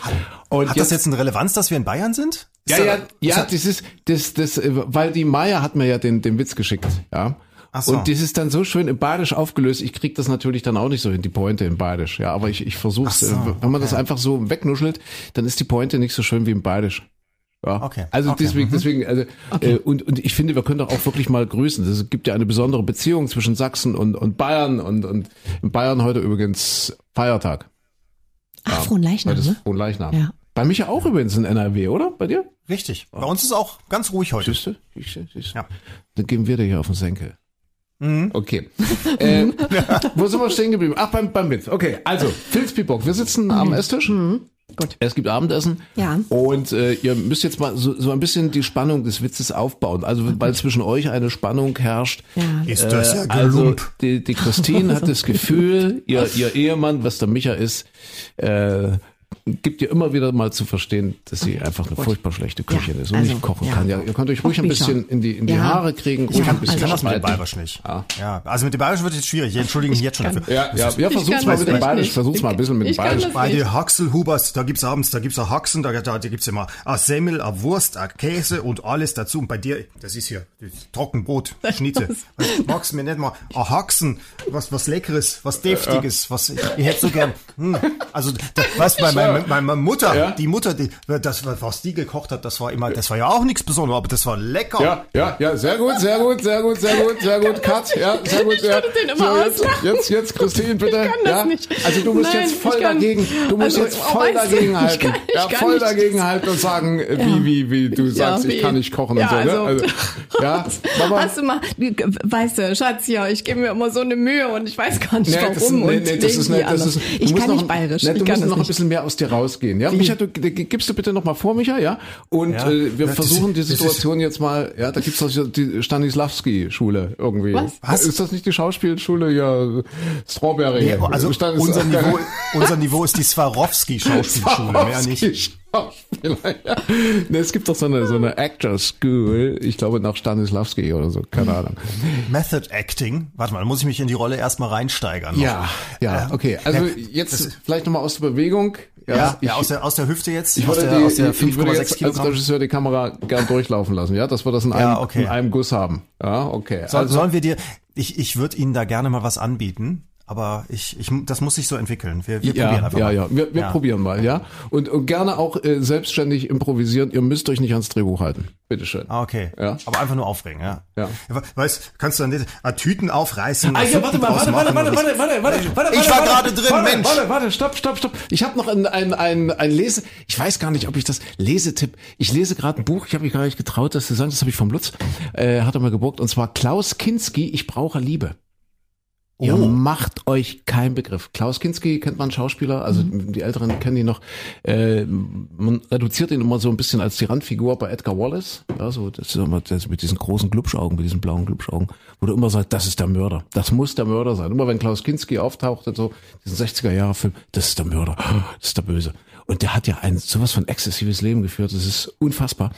Und Hat das jetzt eine Relevanz, dass wir in Bayern sind? Ist ja, da- ja, ist ja, da- das ist, das, das, äh, weil die Maya hat mir ja den, den Witz geschickt, ja. Ach so. Und das ist dann so schön in Badisch aufgelöst. Ich krieg das natürlich dann auch nicht so hin, die Pointe in Badisch, ja. Aber ich, ich versuch's, so, äh, wenn man das einfach so wegnuschelt, dann ist die Pointe nicht so schön wie im Badisch. Ja. Okay, Also okay, deswegen, mhm. deswegen, also, äh, und, und ich finde, wir können doch auch wirklich mal grüßen. Es gibt ja eine besondere Beziehung zwischen Sachsen und, und Bayern und, und in Bayern heute übrigens Feiertag. Ach, frohen Leichnam, Heute ist ne? Frohenleichnam. Ja. Bei mich ja auch übrigens in NRW, oder? Bei dir? Richtig. Bei uns ist auch ganz ruhig heute. Siehst du? Du? Siehst du? Ja. Dann gehen wir dir hier auf den Senkel. Okay. äh, (laughs) (laughs) wo sind wir stehen geblieben? Ach, beim, beim Witz. Okay, also, Filzpibock. Wir sitzen am Esstisch. Gut. Es gibt Abendessen. Ja. Und äh, ihr müsst jetzt mal so, so ein bisschen die Spannung des Witzes aufbauen. Also weil zwischen euch eine Spannung herrscht. Ja. Ist das ja also gelump. die, die Christine hat (laughs) das Gefühl, ihr, ihr Ehemann, was der Micha ist, äh, gibt ihr immer wieder mal zu verstehen, dass sie einfach eine furchtbar schlechte Köchin Ja, ist und also, nicht kochen ja. kann. Ja, ihr könnt euch ruhig ein bisschen in die, in die Ja. Haare kriegen, Ich ruhig kann- ein bisschen also- Ich kann das mit dem. Bayerisch nicht. Ja. Ja. Also mit dem Bayerisch wird jetzt schwierig. Ich entschuldige mich jetzt schon dafür. Ja, ja, ja versuch's mal das mit dem Bayerisch, nicht. versuch's mal ein bisschen mit dem Bayerisch. das Bei den Haxelhubers, da gibt's abends, da gibt's ein Haxen, da, da, da gibt's immer a Semmel, a Wurst, a Käse und alles dazu. Und bei dir, das ist hier das Trockenbrot, (laughs) Schnitze. Was, magst du mir nicht mal a Haxen, was, was Leckeres, was Deftiges, was, ich, ich hätte so gern, hm, also, da, was, bei meine, meine, meine Mutter, Ja. die Mutter, die, das, was die gekocht hat, das war immer, das war ja auch nichts Besonderes, aber das war lecker. Ja, ja, ja, sehr gut, sehr gut, sehr gut, sehr gut, sehr gut, Cut, ja, (laughs) sehr gut, ja. den immer So, jetzt, jetzt, jetzt, Christine, bitte. Ich kann das ja. nicht. Also du musst Nein, jetzt voll ich kann- dagegen, du musst also, jetzt oh, voll dagegen ich halten. kann- ich ja, voll nicht. dagegen halten und sagen, äh, wie, wie, wie du sagst, ich wie? kann nicht kochen ja, und so, ne? Also, ja, (laughs) Mama. Hast du mal, weißt du, Schatz, ja, ich gebe mir immer so eine Mühe und ich weiß gar nicht Nee, warum. das, nee, und nee, das ist nicht, das ist, ich kann nicht bayerisch. Nee, ich kann noch ein bisschen mehr aus dir rausgehen. Ja, Micha, du, gibst du bitte noch mal vor, Micha, ja? Und Ja. äh, wir Ja, versuchen ist- die Situation jetzt mal, ja, da gibt's doch die Stanislavski-Schule irgendwie. Was? Was? Ist das nicht die Schauspielschule? Ja, Strawberry. Nee, also Stanis- unser Niveau, unser Niveau ist die Swarovski-Schauspielschule, mehr nicht. Schauspieler, ja. Nee, es gibt doch so eine, so eine Actor School, ich glaube nach Stanislavski oder so, keine Ahnung. Method Acting. Warte mal, muss ich mich in die Rolle erstmal reinsteigern. noch. Ja, ja, Äh, okay. Also ja, jetzt vielleicht nochmal aus der Bewegung. Ja, Ja, ja, aus, der, aus der Hüfte jetzt, Ich aus würde, der, die, aus der ich würde 5,6 jetzt als. Regisseur die Kamera gern durchlaufen lassen, ja, dass wir das in einem, Ja, okay. in einem Guss haben. Ja, okay. Soll, also, sollen wir dir, ich, ich würde Ihnen da gerne mal was anbieten, aber ich, ich, das muss sich so entwickeln. Wir, wir probieren ja, einfach ja, mal. ja, wir, wir Ja. probieren mal, ja. Und, und gerne auch äh, selbstständig improvisieren. Ihr müsst euch nicht ans Drehbuch halten. Bitteschön. Ah, okay. Ja. Aber einfach nur aufregen, ja. Ja. Weißt, kannst du dann nicht ah, Tüten aufreißen? Ah, ja, warte mal, warte, warte, warte, oder warte, warte, warte, warte, Ich warte, war warte, gerade drin, warte, Mensch. Warte, warte, stopp, stopp, stopp. Ich habe noch ein, ein, ein, ein Lese, ich weiß gar nicht, ob ich das Lesetipp, ich lese gerade ein Buch, ich habe mich gar nicht getraut, das zu sagen, das habe ich vom Lutz, äh, hat er mal geborgt, und zwar Klaus Kinski, Ich brauche Liebe. Ihr Oh. macht euch keinen Begriff. Klaus Kinski kennt man Schauspieler, also die Älteren kennen ihn noch. Äh, man reduziert ihn immer so ein bisschen als die Randfigur bei Edgar Wallace. Ja, so, das ist immer das mit diesen großen Glubschaugen, mit diesen blauen Glubschaugen, wo du immer sagst, das ist der Mörder. Das muss der Mörder sein. Immer wenn Klaus Kinski auftaucht, in so diesen 60er Jahre Film, das ist der Mörder, das ist der Böse. Und der hat ja ein sowas von exzessives Leben geführt, das ist unfassbar.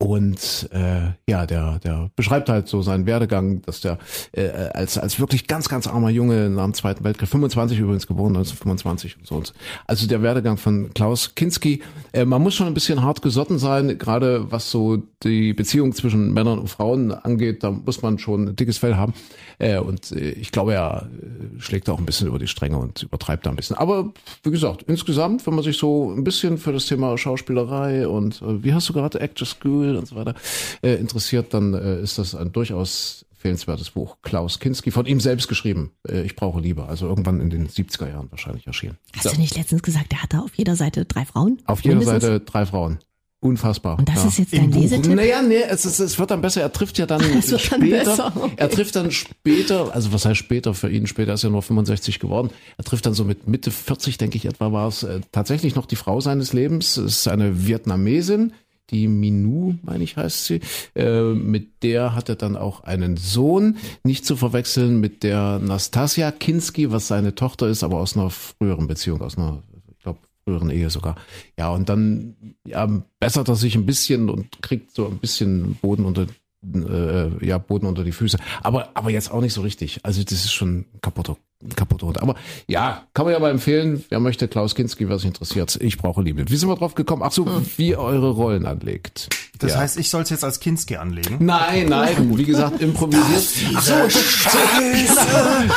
Und äh, ja, der, der beschreibt halt so seinen Werdegang, dass der äh, als als wirklich ganz ganz armer Junge nach dem Zweiten Weltkrieg, 25 übrigens geboren, 1925 und so. Und so. Also der Werdegang von Klaus Kinski. Äh, man muss schon ein bisschen hart gesotten sein, gerade was so die Beziehung zwischen Männern und Frauen angeht. Da muss man schon ein dickes Fell haben. Äh, und äh, ich glaube, er äh, schlägt auch ein bisschen über die Stränge und übertreibt da ein bisschen. Aber wie gesagt, insgesamt, wenn man sich so ein bisschen für das Thema Schauspielerei und äh, wie hast du gerade Actor School und so weiter äh, interessiert, dann äh, ist das ein durchaus fehlenswertes Buch. Klaus Kinski, von ihm selbst geschrieben. Äh, ich brauche Liebe. Also irgendwann in den 70er Jahren wahrscheinlich erschienen. Hast du nicht letztens gesagt, der hatte auf jeder Seite drei Frauen? Auf jeder Mindestens? Seite drei Frauen. Unfassbar. Und das ja. ist jetzt dein. Lesetipp? Naja, nee, es, ist, es wird dann besser. Er trifft ja dann (laughs) Es wird dann später. besser, okay. Er trifft dann später, also was heißt später für ihn? Später ist er nur 65 geworden. Er trifft dann so mit Mitte 40, denke ich etwa, war es äh, tatsächlich noch die Frau seines Lebens. Es ist eine Vietnamesin, die Minu, meine ich, heißt sie. Äh, mit der hat er dann auch einen Sohn, nicht zu verwechseln mit der Nastasia Kinski, was seine Tochter ist, aber aus einer früheren Beziehung, aus einer, ich glaube, früheren Ehe sogar. Ja, und dann ja, bessert er sich ein bisschen und kriegt so ein bisschen Boden unter äh, ja, Boden unter die Füße. Aber, aber jetzt auch nicht so richtig. Also das ist schon kaputter, kaputter Hund. Aber ja, kann man ja mal empfehlen. Wer möchte, Klaus Kinski, wer sich interessiert. Ich brauche Liebe. Wie sind wir drauf gekommen? Ach so, wie ihr eure Rollen anlegt. Das ja. heißt, ich soll es jetzt als Kinski anlegen. Nein, nein, wie gesagt, improvisiert. Ach so, so, so,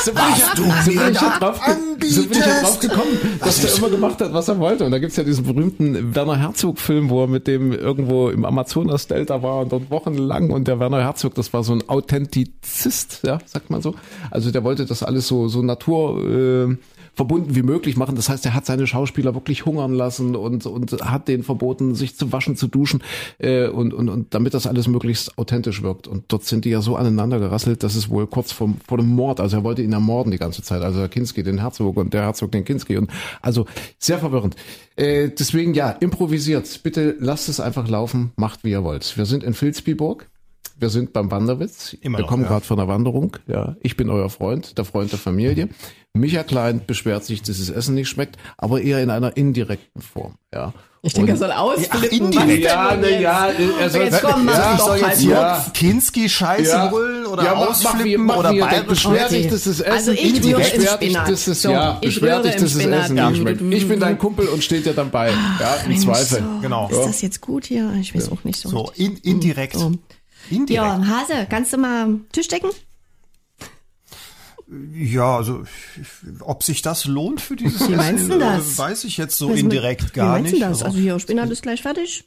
so bin ich, ja- so bin ich drauf, so bin ich drauf gekommen, dass der immer gemacht hat, was er wollte. Und da gibt's ja diesen berühmten Werner Herzog-Film, wo er mit dem irgendwo im Amazonas-Delta war und dort wochenlang. Und der Werner Herzog, das war so ein Authentizist, ja, sagt man so. Also der wollte das alles so, so Natur äh, verbunden wie möglich machen. Das heißt, er hat seine Schauspieler wirklich hungern lassen und, und hat denen verboten, sich zu waschen, zu duschen äh, und, und, und damit das alles möglichst authentisch wirkt. Und dort sind die ja so aneinander gerasselt, dass es wohl kurz vor, vor dem Mord, also er wollte ihn ermorden die ganze Zeit, also der Kinski den Herzog und der Herzog den Kinski und also sehr verwirrend. Äh, deswegen ja, improvisiert. Bitte lasst es einfach laufen, macht wie ihr wollt. Wir sind in Vilsbiburg. Wir sind beim Wanderwitz. Immer Wir noch, kommen ja. gerade von der Wanderung. Ja, ich bin euer Freund, der Freund der Familie. Micha Klein beschwert sich, dass das Essen nicht schmeckt, aber eher in einer indirekten Form. Ja. Ich denke, er soll ausflippen. indirekt. Was Ja, jetzt? ja, er soll, Jetzt komm, mach ja, doch soll halt jetzt hier ja. Kinski Scheiße brüllen oder ja, mach, mach ausflippen mach oder er bayerisch beschwer Okay. dich, dass das Essen Also ich indirekt im beschwer dich, dass das, So, ja, ich beschwer rühre dich, dass das. Essen Ja. nicht schmeckt. Ich bin dein Kumpel und steht dir dann bei. Ja, im Mensch, Zweifel. so. Genau. Ist das jetzt gut hier? Ich weiß auch nicht so. So, in, indirekt. So. Indirekt. Ja, Hase, kannst du mal Tisch decken? Ja, also ob sich das lohnt für dieses Wie meinst Essen, das? äh, weiß ich jetzt so Was indirekt mit- gar Wie meinst nicht. du das? Also hier, Spinat ist gleich fertig.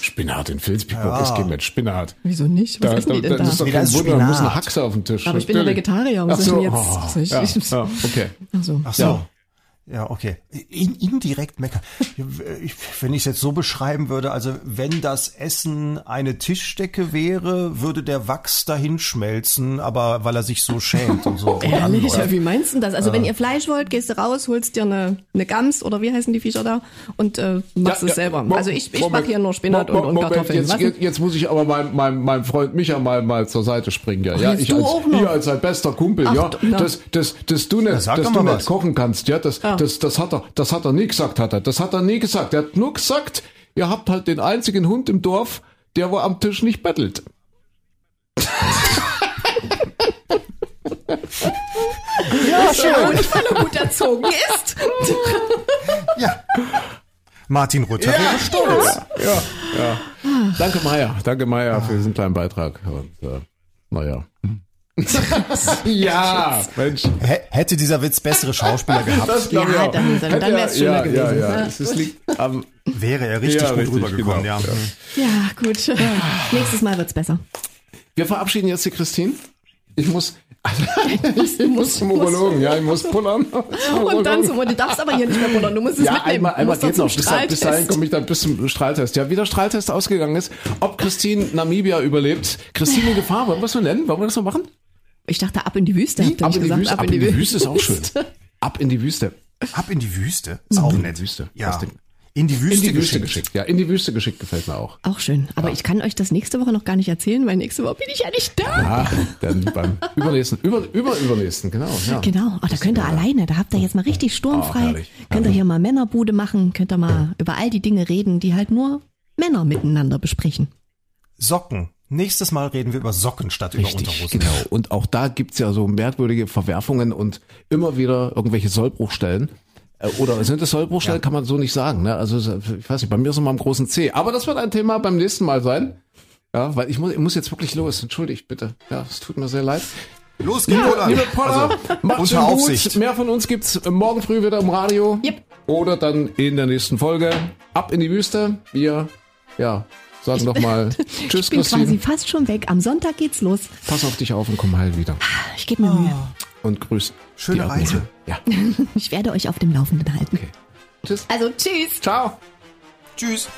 Spinat in Filzbiburg, Ja. das geht mit Spinat. Wieso nicht? Was Da, essen da, die denn das da? ist doch Nee, kein Wunder, da muss eine. Haxe auf den Tisch. Aber ich bin ja. Vegetarier. Ach Was so, soll ich jetzt? oh, ja, (laughs) ja, okay. Ach so. Ach so. Ja. Ja, okay. In, indirekt meckern. (laughs) Wenn ich es jetzt so beschreiben würde, also wenn das Essen eine Tischdecke wäre, würde der Wachs dahin schmelzen, aber weil er sich so schämt und so. (laughs) Ehrlich, ja, wie meinst du das? Also wenn ihr Fleisch wollt, gehst du raus, holst dir eine, eine Gams oder wie heißen die Viecher da und äh, machst Ja, es ja, selber. Also ich, ich Moment, hier nur Spinat Mo- und, und Moment, Kartoffeln. Jetzt, jetzt, jetzt muss ich aber meinem mein, mein Freund Micha mal, mal zur Seite springen. Ja, ja jetzt ich du als, auch noch? hier als sein bester Kumpel, Ach, ja, na. dass, dass, dass du nicht, dass du nicht kochen kannst, ja, das, Das, das hat er, das hat er nie gesagt, hat er, das hat er nie gesagt. Er hat nur gesagt, ihr habt halt den einzigen Hund im Dorf, der wo am Tisch nicht bettelt. Ja, Ja, und weil er gut erzogen ist. Ja. Martin Rütter wäre stolz. Ja, ja. Danke Meier, danke Meier für diesen kleinen Beitrag. Und, äh, naja. (laughs) ja, Mensch. H hätte dieser Witz bessere Schauspieler gehabt, Das ich Ja, auch. dann- dann- dann er- wär's schöner ja, gewesen. Ja, ja. Ja. Es liegt am, wäre er richtig Ja, gut richtig, rübergekommen. genau. Ja. Ja, gut. (laughs) Nächstes Mal wird's besser. wir verabschieden jetzt die Christine. Ich muss, (laughs) ich muss zum Urologen, ja, ich muss pullern. Und dann zum, du darfst aber hier nicht mehr pullern, du musst es ja, mitnehmen. einmal, einmal geht noch. Bis, dahin- bis dahin komme ich dann bis zum Strahltest. Ja, wie der Strahltest ausgegangen ist, ob Christine Namibia überlebt. Christine in Gefahr, wollen wir es so nennen? Wollen wir das so machen? Ich dachte, ab in die Wüste, habt ihr Ab nicht in die gesagt? Wüste. Ab in die Wüste ist auch schön. Ab in die Wüste. Ab in die Wüste. Ist auch in die nett. Wüste. Ja. Was denn? In die Wüste, In die Wüste geschickt. geschickt. Ja, in die Wüste geschickt gefällt mir auch. Auch schön. Aber ich kann euch das nächste Woche noch gar nicht erzählen, weil nächste Woche bin ich ja nicht da. Ah, dann beim übernächsten, über, über, übernächsten, genau. Ja. Genau, oh, da könnt ihr alleine, da habt ihr jetzt mal richtig sturmfrei. Oh, könnt ihr hier mal Männerbude machen, könnt ihr mal über all die Dinge reden, die halt nur Männer miteinander besprechen. Socken. Nächstes Mal reden wir über Socken statt über Richtig, Unterhosen. genau. Und auch da gibt's ja so merkwürdige Verwerfungen und immer wieder irgendwelche Sollbruchstellen. Äh, Oder sind es Sollbruchstellen, kann man so nicht sagen. Ne? Also ich weiß nicht, bei mir ist es immer am großen C. Aber das wird ein Thema beim nächsten Mal sein. Ja, weil ich muss, ich muss jetzt wirklich los. Entschuldigt bitte. Ja, es tut mir sehr leid. Los, geht Pollern. Liebe Poller, Also, macht's unter Aufsicht. gut. Mehr von uns gibt's morgen früh wieder im Radio. Yep. Oder dann in der nächsten Folge. Ab in die Wüste. Wir, ja, sagen doch mal (laughs) Tschüss, Ich bin quasi Christine. fast schon weg. Am Sonntag geht's los. Pass auf dich auf und komm heil wieder. Ich gebe mir Mühe. Und grüß. Schöne. Reise. Ja. (laughs) Ich werde euch auf dem Laufenden halten. Okay. Tschüss. Also tschüss. Ciao. Tschüss.